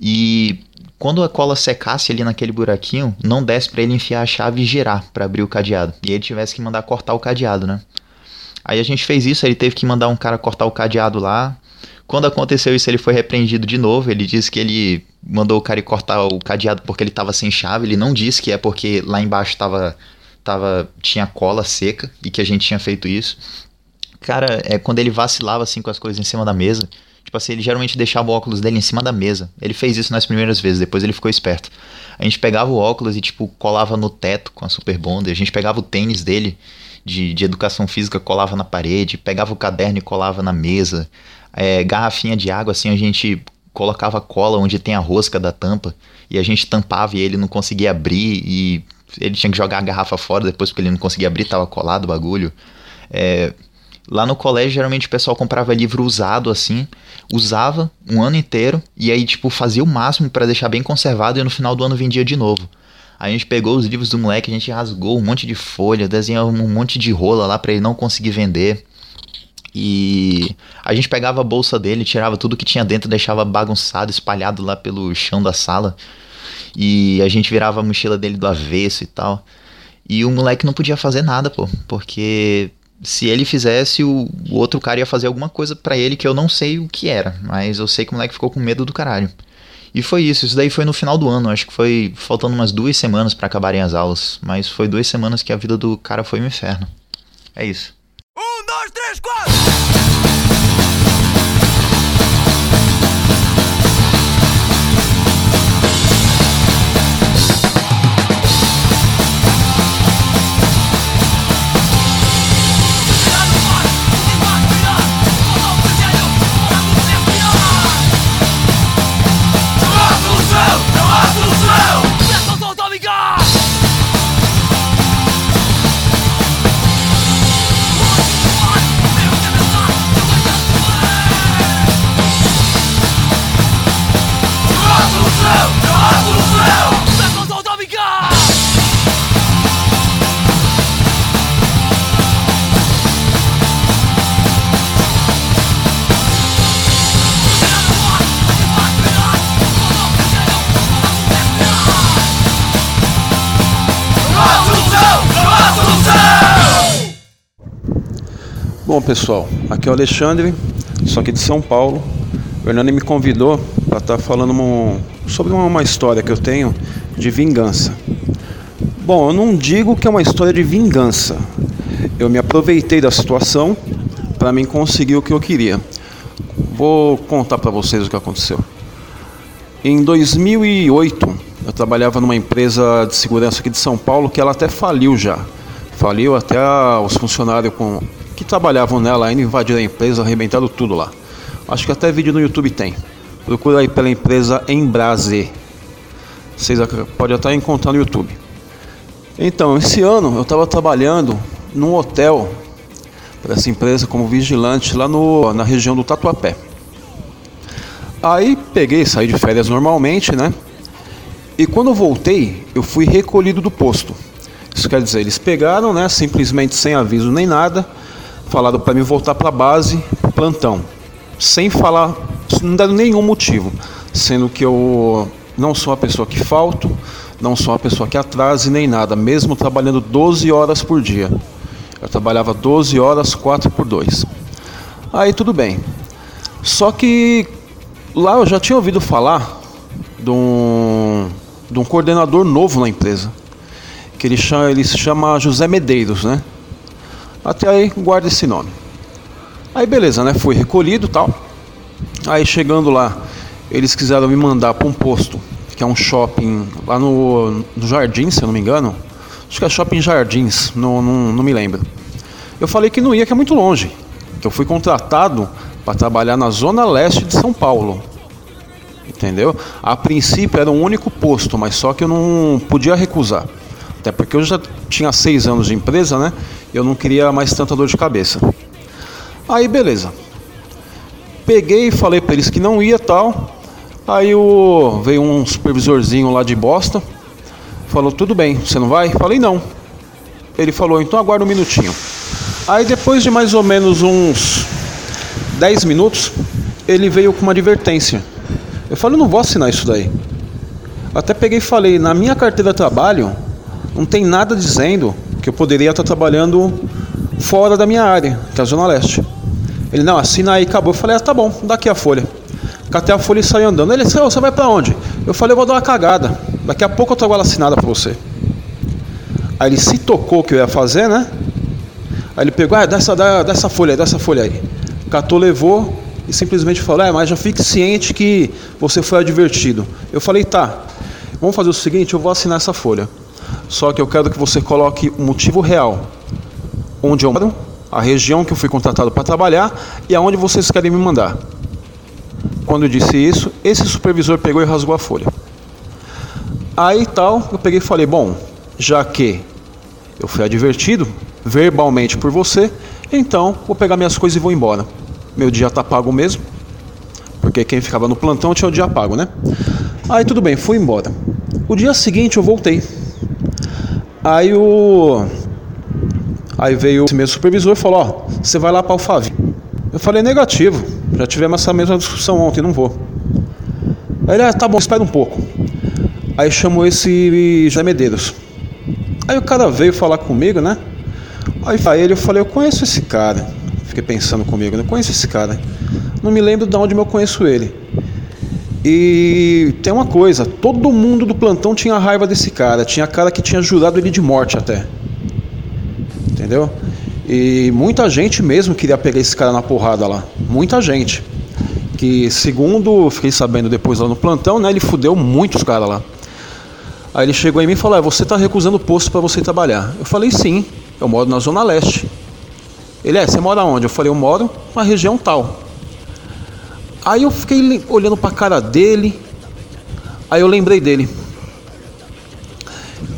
E quando a cola secasse ali naquele buraquinho, não desse para ele enfiar a chave e girar para abrir o cadeado. E ele tivesse que mandar cortar o cadeado, né? Aí a gente fez isso, ele teve que mandar um cara cortar o cadeado lá. Quando aconteceu isso, ele foi repreendido de novo. Ele disse que ele mandou o cara cortar o cadeado porque ele estava sem chave. Ele não disse que é porque lá embaixo tava, tava, tinha cola seca e que a gente tinha feito isso. Cara, é quando ele vacilava assim com as coisas em cima da mesa. Tipo assim, ele geralmente deixava o óculos dele em cima da mesa. Ele fez isso nas primeiras vezes, depois ele ficou esperto. A gente pegava o óculos e, tipo, colava no teto com a Super Bonder. A gente pegava o tênis dele de, de educação física, colava na parede. Pegava o caderno e colava na mesa é, garrafinha de água, assim, a gente colocava cola onde tem a rosca da tampa e a gente tampava e ele não conseguia abrir e ele tinha que jogar a garrafa fora depois porque ele não conseguia abrir, tava colado o bagulho. É, lá no colégio, geralmente o pessoal comprava livro usado assim, usava um ano inteiro e aí, tipo, fazia o máximo para deixar bem conservado e no final do ano vendia de novo. A gente pegou os livros do moleque, a gente rasgou um monte de folha, desenhou um monte de rola lá para ele não conseguir vender. E a gente pegava a bolsa dele, tirava tudo que tinha dentro, deixava bagunçado, espalhado lá pelo chão da sala. E a gente virava a mochila dele do avesso e tal. E o moleque não podia fazer nada, pô, porque se ele fizesse, o, o outro cara ia fazer alguma coisa para ele que eu não sei o que era, mas eu sei que o moleque ficou com medo do caralho. E foi isso, isso daí foi no final do ano, acho que foi faltando umas duas semanas para acabarem as aulas. Mas foi duas semanas que a vida do cara foi um inferno. É isso. Um, dois, três, quatro! Bom pessoal, aqui é o Alexandre, sou aqui de São Paulo. O Hernani me convidou para estar falando um- sobre uma, uma história que eu tenho de vingança. Bom, eu não digo que é uma história de vingança. Eu me aproveitei da situação para mim conseguir o que eu queria. Vou contar para vocês o que aconteceu. Em 2008, eu trabalhava numa empresa de segurança aqui de São Paulo que ela até faliu já. Faliu até os funcionários com, que trabalhavam nela ainda invadiram a empresa, arrebentaram tudo lá. Acho que até vídeo no YouTube tem. Procura aí pela empresa Embrase. Vocês podem até encontrar no YouTube. Então, esse ano eu estava trabalhando num hotel para essa empresa como vigilante lá no, na região do Tatuapé. Aí peguei, saí de férias normalmente, né? E quando eu voltei, eu fui recolhido do posto. Isso quer dizer, eles pegaram, né, simplesmente sem aviso nem nada, falaram para mim voltar para a base, plantão, sem falar, não deram nenhum motivo, sendo que eu não sou uma pessoa que falto, não sou uma pessoa que atrase nem nada, mesmo trabalhando 12 horas por dia. Eu trabalhava 12 horas, 4 por 2. Aí tudo bem. Só que lá eu já tinha ouvido falar de um, de um coordenador novo na empresa. Que ele, chama, ele se chama José Medeiros, né? Até aí guarda esse nome. Aí beleza, né? Fui recolhido tal. Aí chegando lá, eles quiseram me mandar para um posto, que é um shopping lá no, no Jardim, se eu não me engano. Acho que é Shopping Jardins, não, não, não me lembro. Eu falei que não ia, que é muito longe. Que eu fui contratado para trabalhar na zona leste de São Paulo. Entendeu? A princípio era um único posto, mas só que eu não podia recusar. Até porque eu já tinha seis anos de empresa, né? Eu não queria mais tanta dor de cabeça. Aí beleza. Peguei e falei para eles que não ia tal. Aí o, veio um supervisorzinho lá de bosta. Falou, tudo bem, você não vai? Falei, não. Ele falou, então aguarda um minutinho. Aí depois de mais ou menos uns 10 minutos, ele veio com uma advertência. Eu falei, não vou assinar isso daí. Até peguei e falei, na minha carteira de trabalho, não tem nada dizendo que eu poderia estar trabalhando fora da minha área, que é a Zona Leste. Ele, não, assina aí, acabou. Eu falei, ah, tá bom, dá aqui a folha. Catei a folha e saí andando. Ele "Ô, você vai pra onde? Eu falei, eu vou dar uma cagada. Daqui a pouco eu trago ela assinada pra você. Aí ele se tocou que eu ia fazer, né? Aí ele pegou, ah, dá essa, dá, dá essa folha aí, dá essa folha aí. Catou, levou e simplesmente falou, é, mas já fique ciente que você foi advertido. Eu falei, tá, vamos fazer o seguinte, eu vou assinar essa folha. Só que eu quero que você coloque o motivo real. Onde eu moro, a região que eu fui contratado para trabalhar e aonde vocês querem me mandar. Quando eu disse isso, esse supervisor pegou e rasgou a folha. Aí tal, eu peguei e falei, bom, já que eu fui advertido verbalmente por você, então vou pegar minhas coisas e vou embora. Meu dia tá pago mesmo, porque quem ficava no plantão tinha o dia pago, né? Aí tudo bem, fui embora. O dia seguinte eu voltei. Aí o Aí veio esse mesmo supervisor e falou: Ó, você vai lá para Alphaville. Eu falei: negativo, já tivemos essa mesma discussão ontem, não vou. Aí ele: ah, tá bom, espera um pouco. Aí chamou esse José Medeiros. Aí o cara veio falar comigo, né? Aí pra ele eu falei: eu conheço esse cara. Fiquei pensando comigo, né? Conheço esse cara. Não me lembro de onde eu conheço ele. E tem uma coisa, todo mundo do plantão tinha raiva desse cara, tinha cara que tinha jurado ele de morte até. Entendeu? E muita gente mesmo queria pegar esse cara na porrada lá. Muita gente. Que segundo fiquei sabendo depois lá no plantão, né, ele fudeu muitos caras lá. Aí ele chegou em mim e falou: é, "Você está recusando o posto para você trabalhar?" Eu falei: "Sim, eu moro na zona leste." Ele é, você mora onde? Eu falei: "Eu moro na região tal." Aí eu fiquei olhando para a cara dele. Aí eu lembrei dele.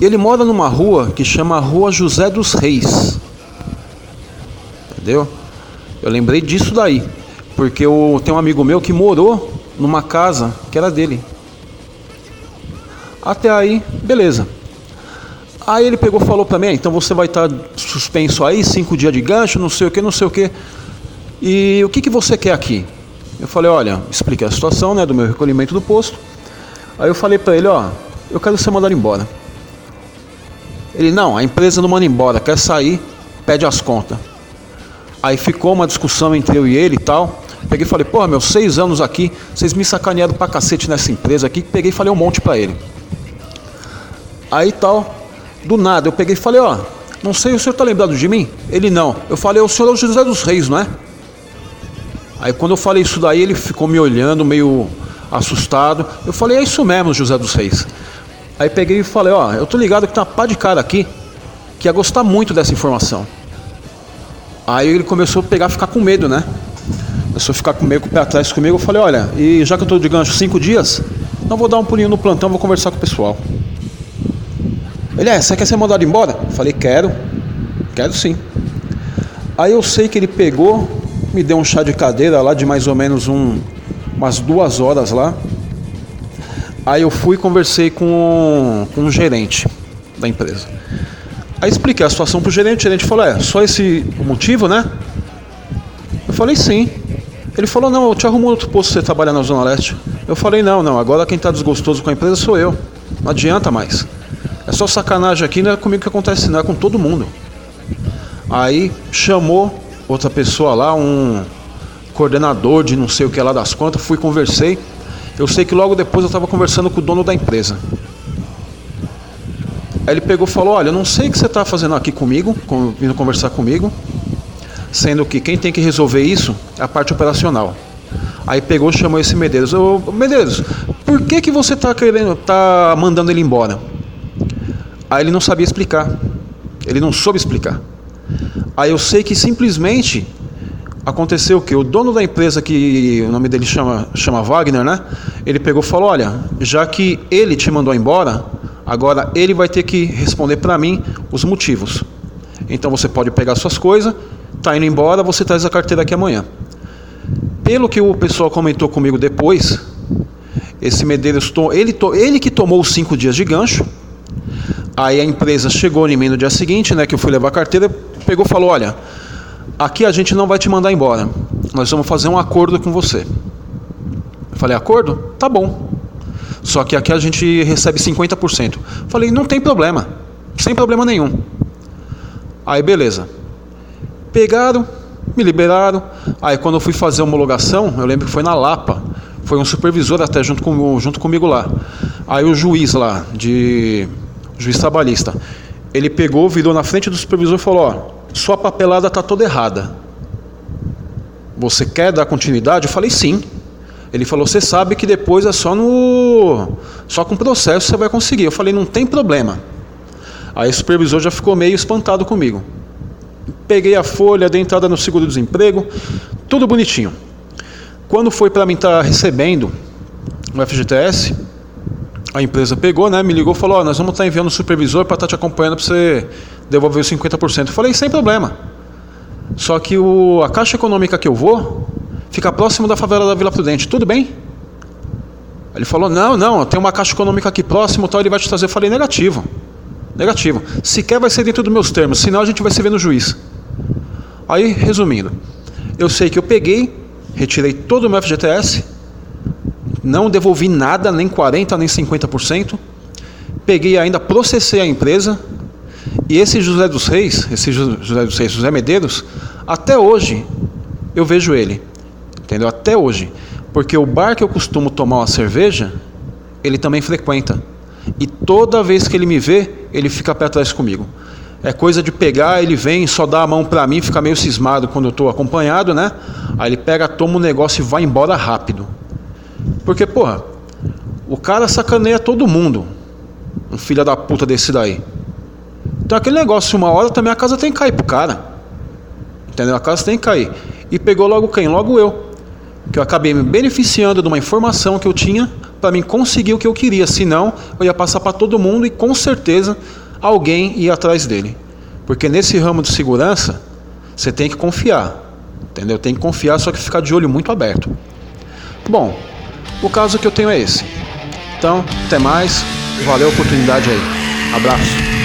Ele mora numa rua que chama Rua José dos Reis. Entendeu? Eu lembrei disso daí. Porque eu tenho um amigo meu que morou numa casa que era dele. Até aí, beleza. Aí ele pegou e falou para mim, ah, então você vai estar tá suspenso aí, cinco dias de gancho, não sei o que, não sei o que. E o que, que você quer aqui? Eu falei, olha, expliquei a situação né, do meu recolhimento do posto. Aí eu falei para ele, ó, eu quero ser mandado embora. Ele, não, a empresa não manda embora, quer sair, pede as contas. Aí ficou uma discussão entre eu e ele e tal. Peguei e falei, porra, meus seis anos aqui, vocês me sacanearam pra cacete nessa empresa aqui. Peguei e falei um monte pra ele. Aí tal, do nada, eu peguei e falei, ó, não sei, o senhor tá lembrado de mim? Ele não. Eu falei, o senhor é o José dos Reis, não é? Aí quando eu falei isso daí, ele ficou me olhando meio assustado. Eu falei, é isso mesmo, José dos Reis. Aí peguei e falei, ó, eu tô ligado que tem uma pá de cara aqui que ia gostar muito dessa informação. Aí ele começou a pegar, ficar com medo, né? Começou a ficar com medo, com o pé atrás comigo. Eu falei, olha, e já que eu tô de gancho cinco dias, não vou dar um pulinho no plantão, vou conversar com o pessoal. Ele, é, você quer ser mandado embora? Eu falei, quero. Quero sim. Aí eu sei que ele pegou, me deu um chá de cadeira lá de mais ou menos um, umas duas horas lá. Aí eu fui e conversei com, com um gerente da empresa. Aí expliquei a situação pro gerente, o gerente falou, é, só esse motivo, né? Eu falei sim. Ele falou, não, eu te arrumo outro posto você trabalhar na Zona Leste. Eu falei, não, não, agora quem está desgostoso com a empresa sou eu. Não adianta mais. É só sacanagem aqui, não é comigo que acontece, não é com todo mundo. Aí chamou outra pessoa lá, um coordenador de não sei o que lá das contas, fui conversei. Eu sei que logo depois eu estava conversando com o dono da empresa. Aí ele pegou e falou: Olha, eu não sei o que você está fazendo aqui comigo, vindo conversar comigo, sendo que quem tem que resolver isso é a parte operacional. Aí pegou e chamou esse Medeiros. Ô, Medeiros, por que, que você está querendo, tá mandando ele embora? Aí ele não sabia explicar. Ele não soube explicar. Aí eu sei que simplesmente aconteceu que? O dono da empresa, que o nome dele chama, chama Wagner, né? Ele pegou e falou: Olha, já que ele te mandou embora, agora ele vai ter que responder para mim os motivos. Então você pode pegar suas coisas, tá indo embora, você traz a carteira aqui amanhã. Pelo que o pessoal comentou comigo depois, esse Medeiros, ele, ele que tomou os cinco dias de gancho. Aí a empresa chegou em mim no dia seguinte, né, que eu fui levar a carteira, pegou e falou: Olha, aqui a gente não vai te mandar embora. Nós vamos fazer um acordo com você. Eu falei: Acordo? Tá bom. Só que aqui a gente recebe 50%. Falei: Não tem problema. Sem problema nenhum. Aí beleza. Pegaram, me liberaram. Aí quando eu fui fazer a homologação, eu lembro que foi na Lapa. Foi um supervisor até junto, com, junto comigo lá. Aí o juiz lá, de juiz trabalhista, ele pegou, virou na frente do supervisor e falou: Ó, sua papelada está toda errada. Você quer dar continuidade? Eu falei sim. Ele falou: Você sabe que depois é só no. Só com processo você vai conseguir. Eu falei: Não tem problema. Aí o supervisor já ficou meio espantado comigo. Peguei a folha, dei entrada no seguro-desemprego, tudo bonitinho. Quando foi para mim estar tá recebendo o FGTS, a empresa pegou, né, me ligou e falou: oh, Nós vamos estar tá enviando o supervisor para estar tá te acompanhando para você devolver os 50%. Eu falei: Sem problema. Só que o, a caixa econômica que eu vou fica próximo da favela da Vila Prudente. Tudo bem? Ele falou: Não, não, tem uma caixa econômica aqui próximo, tal, ele vai te trazer. Eu falei: Negativo. Negativo. Sequer vai ser dentro dos meus termos, senão a gente vai se ver no juiz. Aí, resumindo, eu sei que eu peguei, retirei todo o meu FGTS, não devolvi nada, nem 40%, nem 50%. Peguei ainda, processei a empresa. E esse José dos Reis, esse José dos Reis, José Medeiros, até hoje eu vejo ele. Entendeu? Até hoje. Porque o bar que eu costumo tomar uma cerveja, ele também frequenta. E toda vez que ele me vê, ele fica perto atrás comigo. É coisa de pegar, ele vem, só dá a mão pra mim, fica meio cismado quando eu tô acompanhado, né? Aí ele pega, toma o um negócio e vai embora rápido. Porque, porra, o cara sacaneia todo mundo. Um filho da puta desse daí. Então aquele negócio, uma hora também a casa tem que cair pro cara. Entendeu? A casa tem que cair. E pegou logo quem? Logo eu. Que eu acabei me beneficiando de uma informação que eu tinha para mim conseguir o que eu queria. Senão, eu ia passar para todo mundo e com certeza alguém ia atrás dele. Porque nesse ramo de segurança, você tem que confiar. Entendeu? Tem que confiar, só que ficar de olho muito aberto. Bom, o caso que eu tenho é esse. Então, até mais. Valeu a oportunidade aí. Abraço.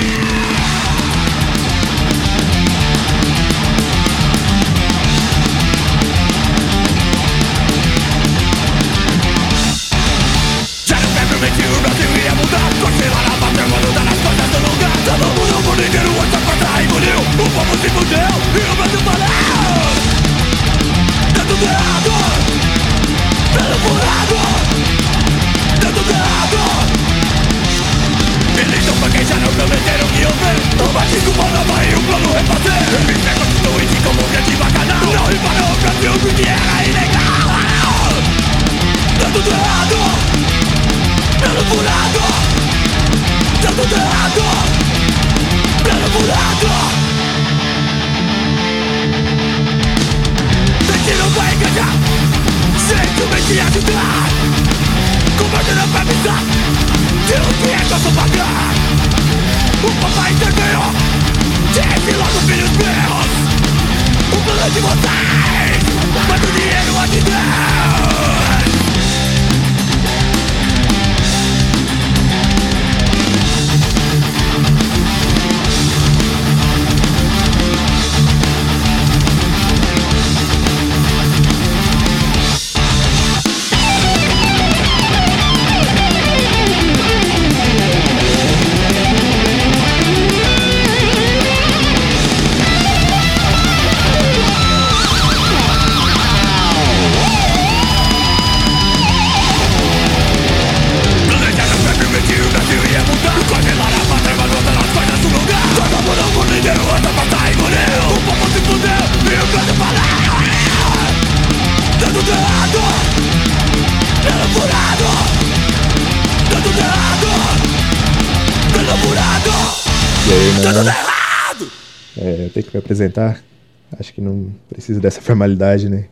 É, eu tenho que me apresentar. Acho que não precisa dessa formalidade, né?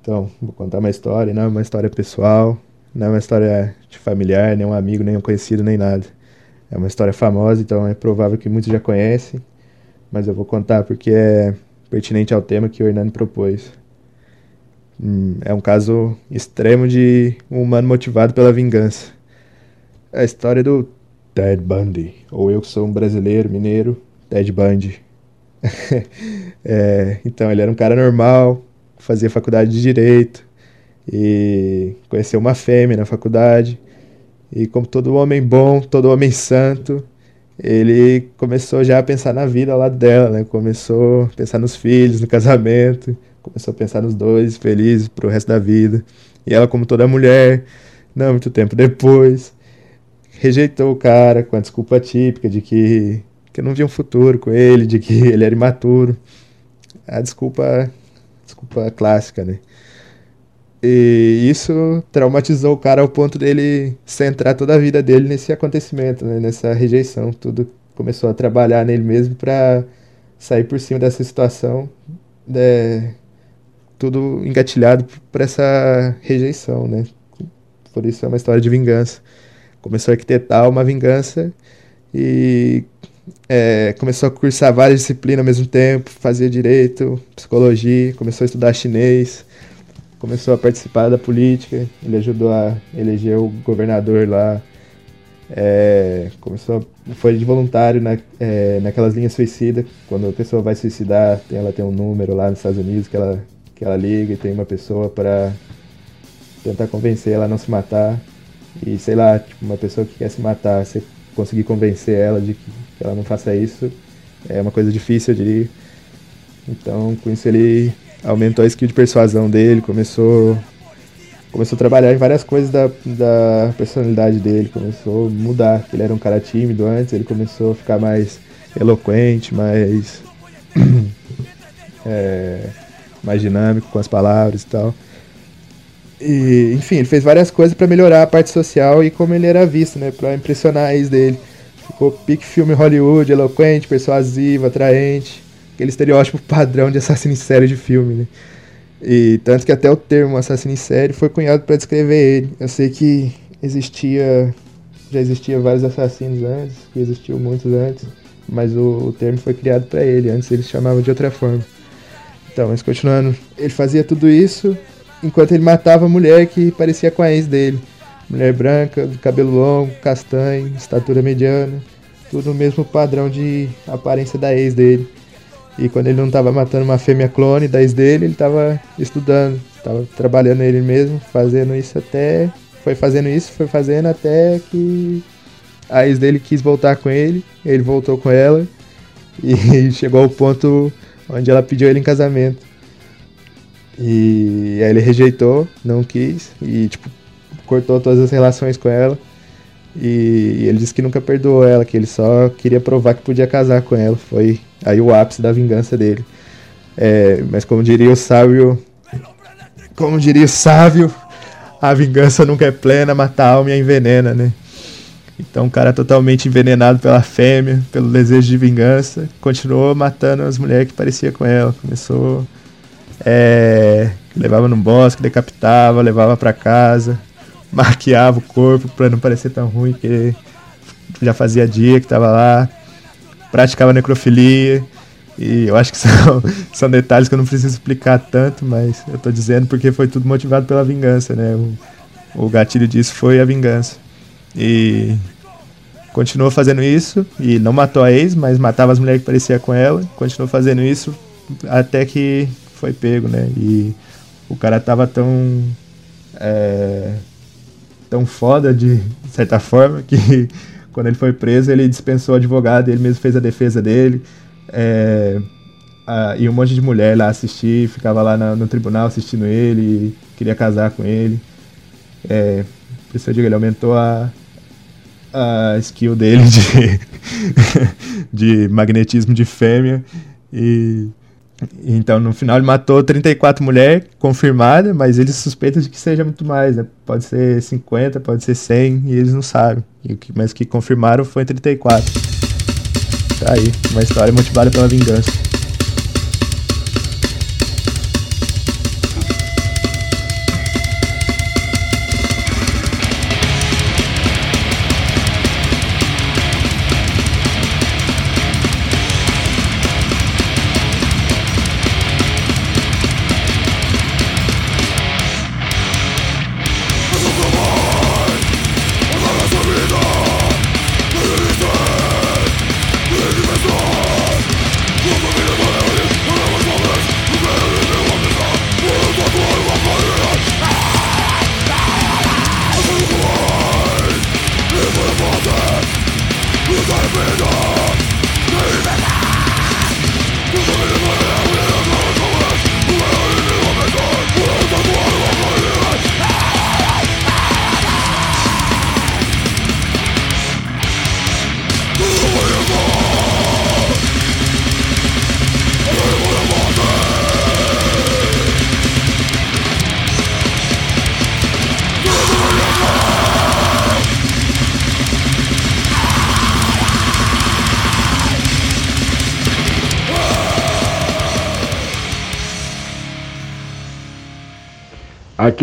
Então, vou contar uma história, não é uma história pessoal, não é uma história de familiar, nem um amigo, nem um conhecido, nem nada. É uma história famosa, então é provável que muitos já conhecem, mas eu vou contar porque é pertinente ao tema que o Hernani propôs. Hum, é um caso extremo de um humano motivado pela vingança. É a história do Ted Bundy, ou eu que sou um brasileiro, mineiro, Ted Bundy. é, então, ele era um cara normal, fazia faculdade de Direito, e conheceu uma fêmea na faculdade, e como todo homem bom, todo homem santo, ele começou já a pensar na vida lado dela, né? Começou a pensar nos filhos, no casamento, começou a pensar nos dois, felizes pro resto da vida. E ela, como toda mulher, não muito tempo depois, rejeitou o cara com a desculpa típica de que, que não via um futuro com ele, de que ele era imaturo. A desculpa, desculpa clássica, né? E isso traumatizou o cara ao ponto dele centrar toda a vida dele nesse acontecimento, né? nessa rejeição. Tudo começou a trabalhar nele mesmo para sair por cima dessa situação, né? tudo engatilhado por essa rejeição, né? Por isso é uma história de vingança começou a arquitetar uma vingança e é, começou a cursar várias disciplinas ao mesmo tempo, fazia direito, psicologia, começou a estudar chinês, começou a participar da política, ele ajudou a eleger o governador lá, é, começou a, foi de voluntário na, é, naquelas linhas suicida, quando a pessoa vai suicidar, ela tem um número lá nos Estados Unidos que ela, que ela liga e tem uma pessoa para tentar convencer ela a não se matar. E sei lá, tipo, uma pessoa que quer se matar, você conseguir convencer ela de que, ela não faça isso, é uma coisa difícil, eu diria. Então, com isso ele aumentou a skill de persuasão dele, começou começou a trabalhar em várias coisas da, da personalidade dele, começou a mudar. Ele era um cara tímido antes, ele começou a ficar mais eloquente, mais. é, mais dinâmico com as palavras e tal. E, enfim, ele fez várias coisas para melhorar a parte social e como ele era visto, né? Pra impressionar a ex dele. Ficou pique filme Hollywood, eloquente, persuasivo, atraente. Aquele estereótipo padrão de assassino em série de filme, né? E tanto que até o termo assassino em série foi cunhado para descrever ele. Eu sei que existia. Já existia vários assassinos antes, que existiam muitos antes, mas o, o termo foi criado para ele. Antes eles chamavam de outra forma. Então, mas continuando, ele fazia tudo isso enquanto ele matava a mulher que parecia com a ex dele. Mulher branca, cabelo longo, castanho, estatura mediana, tudo no mesmo padrão de aparência da ex dele. E quando ele não estava matando uma fêmea clone da ex dele, ele estava estudando, estava trabalhando ele mesmo, fazendo isso até. Foi fazendo isso, foi fazendo até que a ex dele quis voltar com ele, ele voltou com ela e chegou ao ponto onde ela pediu ele em casamento. E aí ele rejeitou, não quis e tipo cortou todas as relações com ela. E ele disse que nunca perdoou ela, que ele só queria provar que podia casar com ela. Foi aí o ápice da vingança dele. É, mas como diria o sábio, como diria o sábio, a vingança nunca é plena, mata a alma e a envenena, né? Então, um cara totalmente envenenado pela fêmea, pelo desejo de vingança, continuou matando as mulheres que parecia com ela. Começou, é, levava no bosque, decapitava, levava para casa, maquiava o corpo para não parecer tão ruim, que já fazia dia que tava lá, praticava necrofilia. E eu acho que são, são detalhes que eu não preciso explicar tanto, mas eu tô dizendo porque foi tudo motivado pela vingança, né? O, o gatilho disso foi a vingança. E continuou fazendo isso e não matou a ex, mas matava as mulheres que parecia com ela. Continuou fazendo isso até que foi pego, né? E o cara tava tão é, tão foda de, de certa forma que quando ele foi preso ele dispensou o advogado, ele mesmo fez a defesa dele. É, a, e um monte de mulher lá assistir, ficava lá na, no tribunal assistindo ele, queria casar com ele. É, por isso eu digo, ele aumentou a, a skill dele de, de magnetismo de fêmea. E então no final ele matou 34 mulheres, confirmada, mas eles suspeitam de que seja muito mais, né? Pode ser 50, pode ser 100, e eles não sabem. E o que, mas que confirmaram foi 34. Tá aí, uma história motivada pela vingança.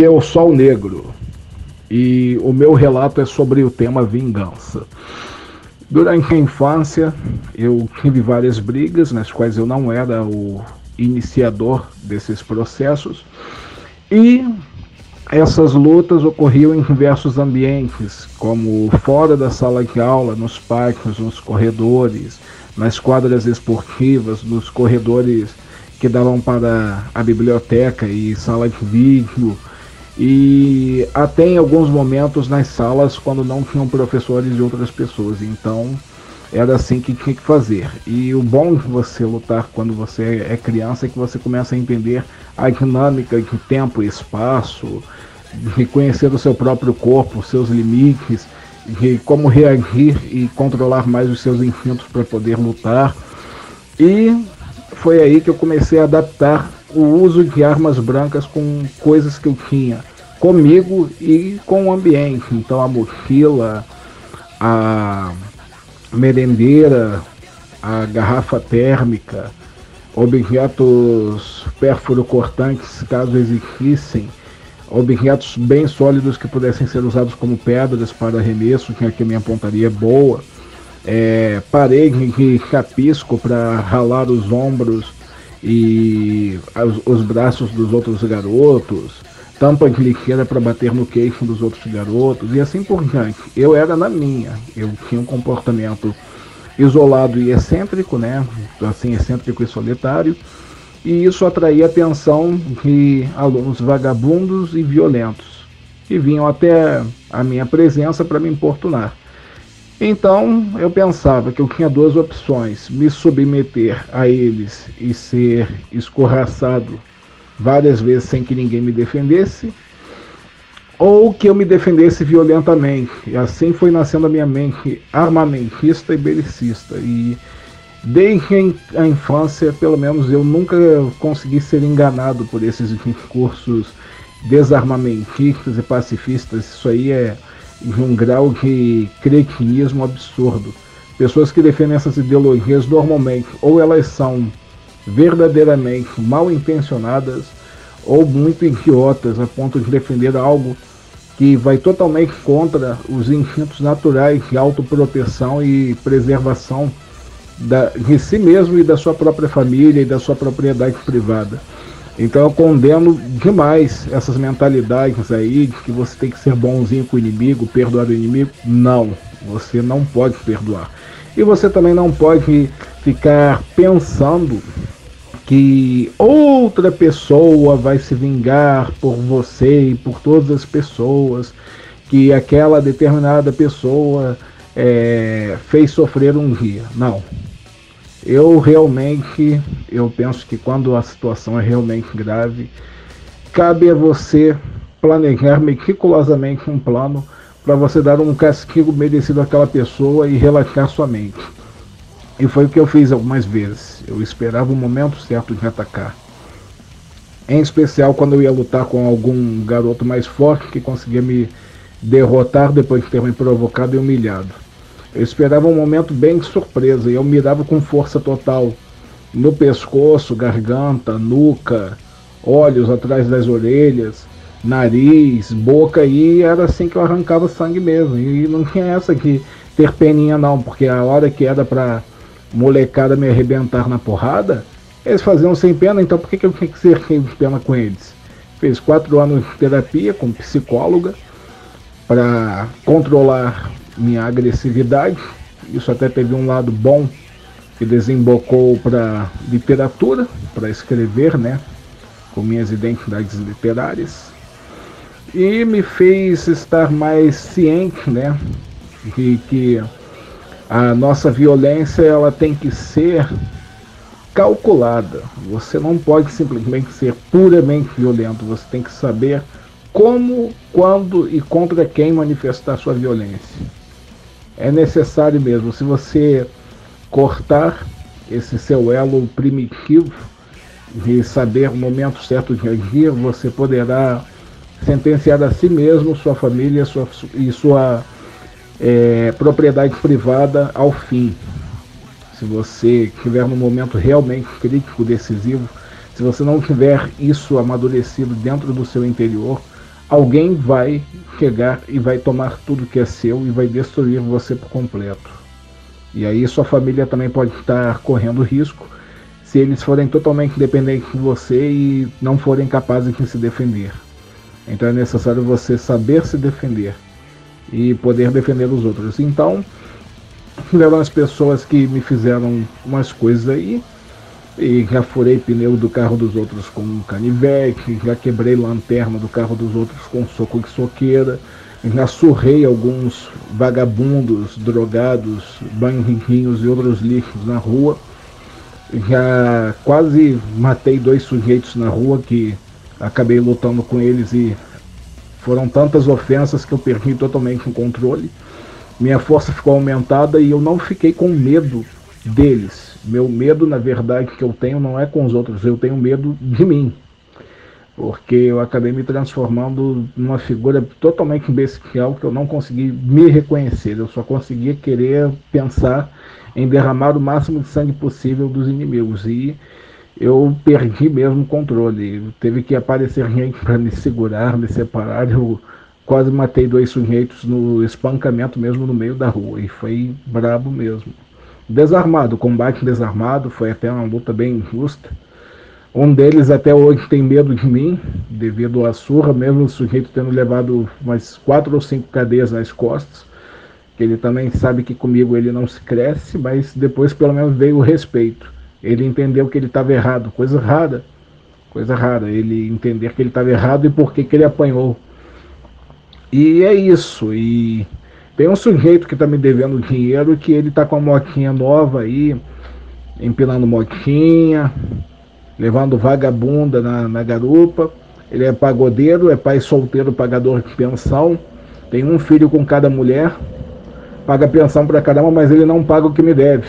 Aqui é o Sol Negro. E o meu relato é sobre o tema vingança. Durante a infância, eu tive várias brigas nas quais eu não era o iniciador desses processos. E essas lutas ocorriam em diversos ambientes, como fora da sala de aula, nos parques, nos corredores, nas quadras esportivas, nos corredores que davam para a biblioteca e sala de vídeo, e até em alguns momentos nas salas quando não tinham professores e outras pessoas. Então era assim que tinha que fazer. E o bom de você lutar quando você é criança é que você começa a entender a dinâmica de tempo e espaço, de conhecer o seu próprio corpo, seus limites, de como reagir e controlar mais os seus instintos para poder lutar. E foi aí que eu comecei a adaptar o uso de armas brancas com coisas que eu tinha comigo e com o ambiente. Então a mochila, a merendeira, a garrafa térmica, objetos pérfuro-cortantes, caso existissem, objetos bem sólidos que pudessem ser usados como pedras para arremesso, tinha que a minha pontaria é boa, é, parede de chapisco para ralar os ombros e os, os braços dos outros garotos, tampa de lixeira para bater no queixo dos outros garotos e assim por diante. Eu era na minha, eu tinha um comportamento isolado e excêntrico, né? Assim, excêntrico e solitário. E isso atraía a atenção de alunos vagabundos e violentos, que vinham até a minha presença para me importunar. Então eu pensava que eu tinha duas opções: me submeter a eles e ser escorraçado várias vezes sem que ninguém me defendesse, ou que eu me defendesse violentamente. E assim foi nascendo a minha mente armamentista e belicista. E desde a infância, pelo menos eu nunca consegui ser enganado por esses discursos desarmamentistas e pacifistas. Isso aí é de um grau de cretinismo absurdo. Pessoas que defendem essas ideologias normalmente ou elas são verdadeiramente mal intencionadas ou muito idiotas a ponto de defender algo que vai totalmente contra os instintos naturais de autoproteção e preservação da, de si mesmo e da sua própria família e da sua propriedade privada. Então eu condeno demais essas mentalidades aí de que você tem que ser bonzinho com o inimigo, perdoar o inimigo. Não, você não pode perdoar. E você também não pode ficar pensando que outra pessoa vai se vingar por você e por todas as pessoas, que aquela determinada pessoa é, fez sofrer um dia. Não. Eu realmente, eu penso que quando a situação é realmente grave, cabe a você planejar meticulosamente um plano para você dar um castigo merecido àquela pessoa e relaxar sua mente. E foi o que eu fiz algumas vezes. Eu esperava o momento certo de atacar. Em especial quando eu ia lutar com algum garoto mais forte que conseguia me derrotar depois de ter me provocado e humilhado. Eu esperava um momento bem de surpresa e eu mirava com força total no pescoço, garganta, nuca, olhos atrás das orelhas, nariz, boca e era assim que eu arrancava sangue mesmo. E não tinha essa de ter peninha não, porque a hora que era para molecada me arrebentar na porrada, eles faziam sem pena, então por que, que eu tinha que ser de pena com eles? Fez quatro anos de terapia com psicóloga para controlar minha agressividade. Isso até teve um lado bom que desembocou para literatura, para escrever, né? Com minhas identidades literárias. E me fez estar mais ciente, né? De que a nossa violência ela tem que ser calculada. Você não pode simplesmente ser puramente violento. Você tem que saber como, quando e contra quem manifestar sua violência. É necessário mesmo. Se você cortar esse seu elo primitivo de saber o momento certo de agir, você poderá sentenciar a si mesmo, sua família sua, e sua é, propriedade privada ao fim. Se você estiver num momento realmente crítico, decisivo, se você não tiver isso amadurecido dentro do seu interior, alguém vai chegar e vai tomar tudo que é seu e vai destruir você por completo. E aí sua família também pode estar correndo risco se eles forem totalmente dependentes de você e não forem capazes de se defender. Então é necessário você saber se defender e poder defender os outros. Então, tiveram as pessoas que me fizeram umas coisas aí, e já furei pneu do carro dos outros com um canivete, já quebrei lanterna do carro dos outros com soco de soqueira, já surrei alguns vagabundos, drogados, bandiquinhos e outros lixos na rua. Já quase matei dois sujeitos na rua que acabei lutando com eles e Foram tantas ofensas que eu perdi totalmente o controle. Minha força ficou aumentada e eu não fiquei com medo deles. Meu medo, na verdade, que eu tenho não é com os outros, eu tenho medo de mim. Porque eu acabei me transformando numa figura totalmente bestial que eu não consegui me reconhecer. Eu só conseguia querer pensar em derramar o máximo de sangue possível dos inimigos. E eu perdi mesmo o controle. Teve que aparecer gente para me segurar, me separar. Eu quase matei dois sujeitos no espancamento mesmo no meio da rua. E foi brabo mesmo. Desarmado, combate desarmado, foi até uma luta bem injusta. Um deles até hoje tem medo de mim, devido à surra, mesmo o sujeito tendo levado umas quatro ou cinco cadeias nas costas. Ele também sabe que comigo ele não se cresce, mas depois pelo menos veio o respeito. Ele entendeu que ele estava errado, coisa rara, coisa rara, ele entender que ele estava errado e por que, que ele apanhou. E é isso, e tem um sujeito que está me devendo dinheiro que ele está com uma motinha nova aí, empinando motinha, levando vagabunda na, na garupa. Ele é pagodeiro, é pai solteiro, pagador de pensão, tem um filho com cada mulher, paga pensão para caramba, mas ele não paga o que me deve.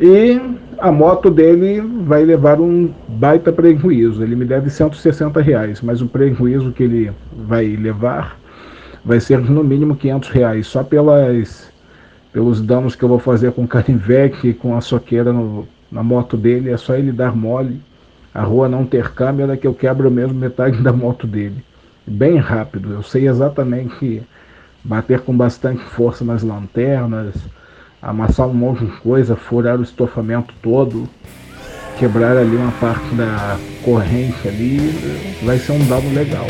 E a moto dele vai levar um baita prejuízo. Ele me deve 160 reais, mas o prejuízo que ele vai levar vai ser no mínimo 500 reais, só pelas, pelos danos que eu vou fazer com o canivete com a soqueira no, na moto dele. É só ele dar mole, a rua não ter câmera, que eu quebro mesmo metade da moto dele. Bem rápido, eu sei exatamente bater com bastante força nas lanternas amassar um monte de coisa, furar o estofamento todo, quebrar ali uma parte da corrente ali, vai ser um dado legal.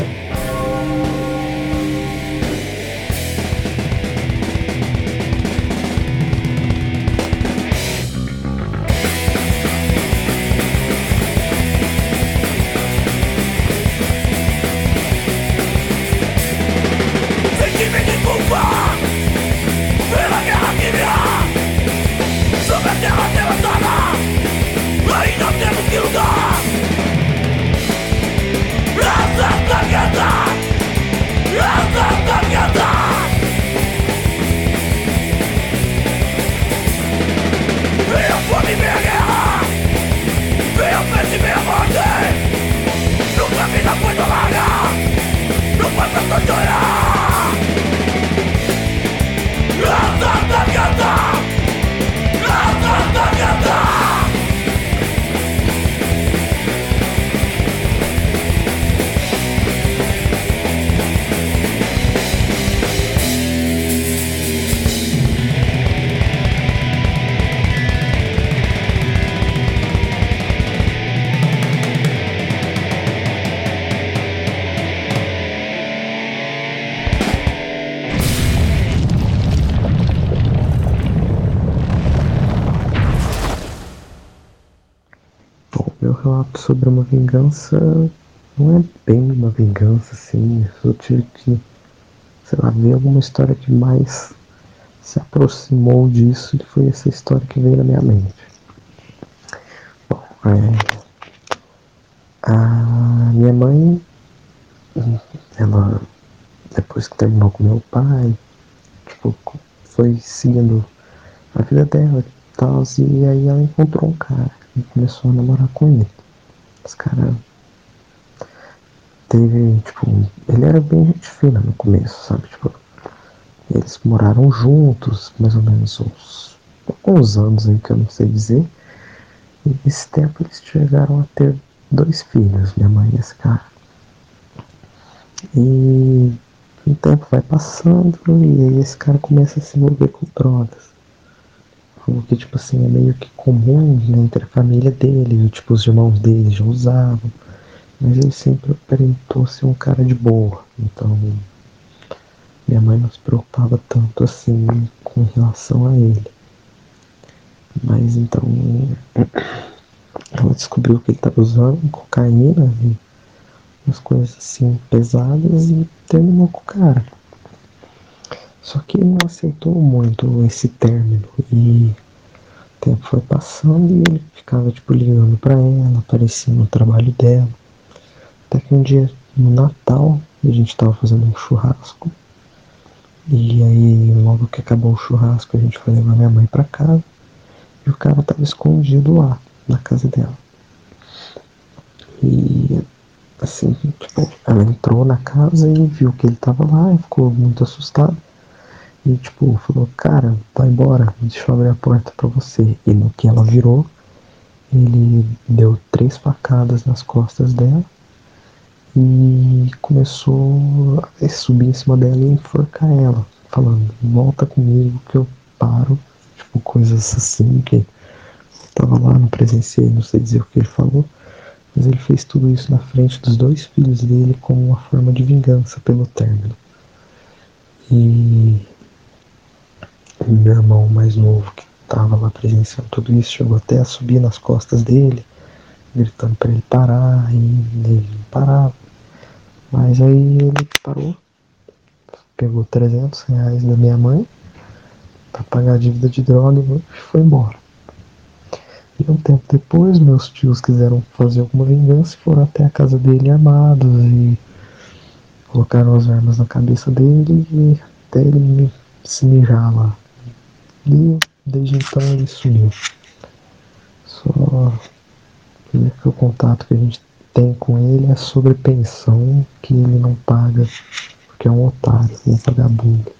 Sobre uma vingança não é bem uma vingança, assim. Eu tive que, sei lá, ver alguma história que mais se aproximou disso e foi essa história que veio na minha mente. Bom, é, a minha mãe, ela, depois que terminou com meu pai, tipo, foi seguindo a vida dela e tal, e aí ela encontrou um cara e começou a namorar com ele. Os caras teve, tipo, ele era bem gente fina no começo, sabe? Tipo, eles moraram juntos, mais ou menos uns alguns anos aí que eu não sei dizer. E nesse tempo eles chegaram a ter dois filhos, minha mãe e esse cara. E o tempo vai passando e aí esse cara começa a se envolver com drogas o que tipo assim é meio que comum né, entre a família dele, tipo os irmãos dele já usavam, mas ele sempre aparentou ser um cara de boa, então minha mãe não se preocupava tanto assim com relação a ele. Mas então ela descobriu que ele estava usando cocaína e umas coisas assim pesadas e terminou com o cara. Só que não aceitou muito esse término e o tempo foi passando e ele ficava tipo ligando para ela, aparecia no trabalho dela. Até que um dia no Natal a gente tava fazendo um churrasco. E aí, logo que acabou o churrasco, a gente foi levar minha mãe pra casa. E o cara tava escondido lá, na casa dela. E assim, tipo, ela entrou na casa e viu que ele tava lá e ficou muito assustada. E tipo, falou, cara, vai embora, deixa eu abrir a porta pra você. E no que ela virou, ele deu três facadas nas costas dela e começou a subir em cima dela e enforcar ela, falando, volta comigo que eu paro, tipo, coisas assim que eu tava lá, não presenciei, não sei dizer o que ele falou, mas ele fez tudo isso na frente dos dois filhos dele como uma forma de vingança pelo término. E meu irmão mais novo, que estava lá presenciando tudo isso, chegou até a subir nas costas dele, gritando para ele parar, e ele não parava. Mas aí ele parou, pegou 300 reais da minha mãe para pagar a dívida de droga e foi embora. E um tempo depois, meus tios quiseram fazer alguma vingança e foram até a casa dele armados e colocaram as armas na cabeça dele e até ele se mijar lá. E desde então ele sumiu. Só o único contato que a gente tem com ele é sobre pensão que ele não paga porque é um otário, um vagabundo.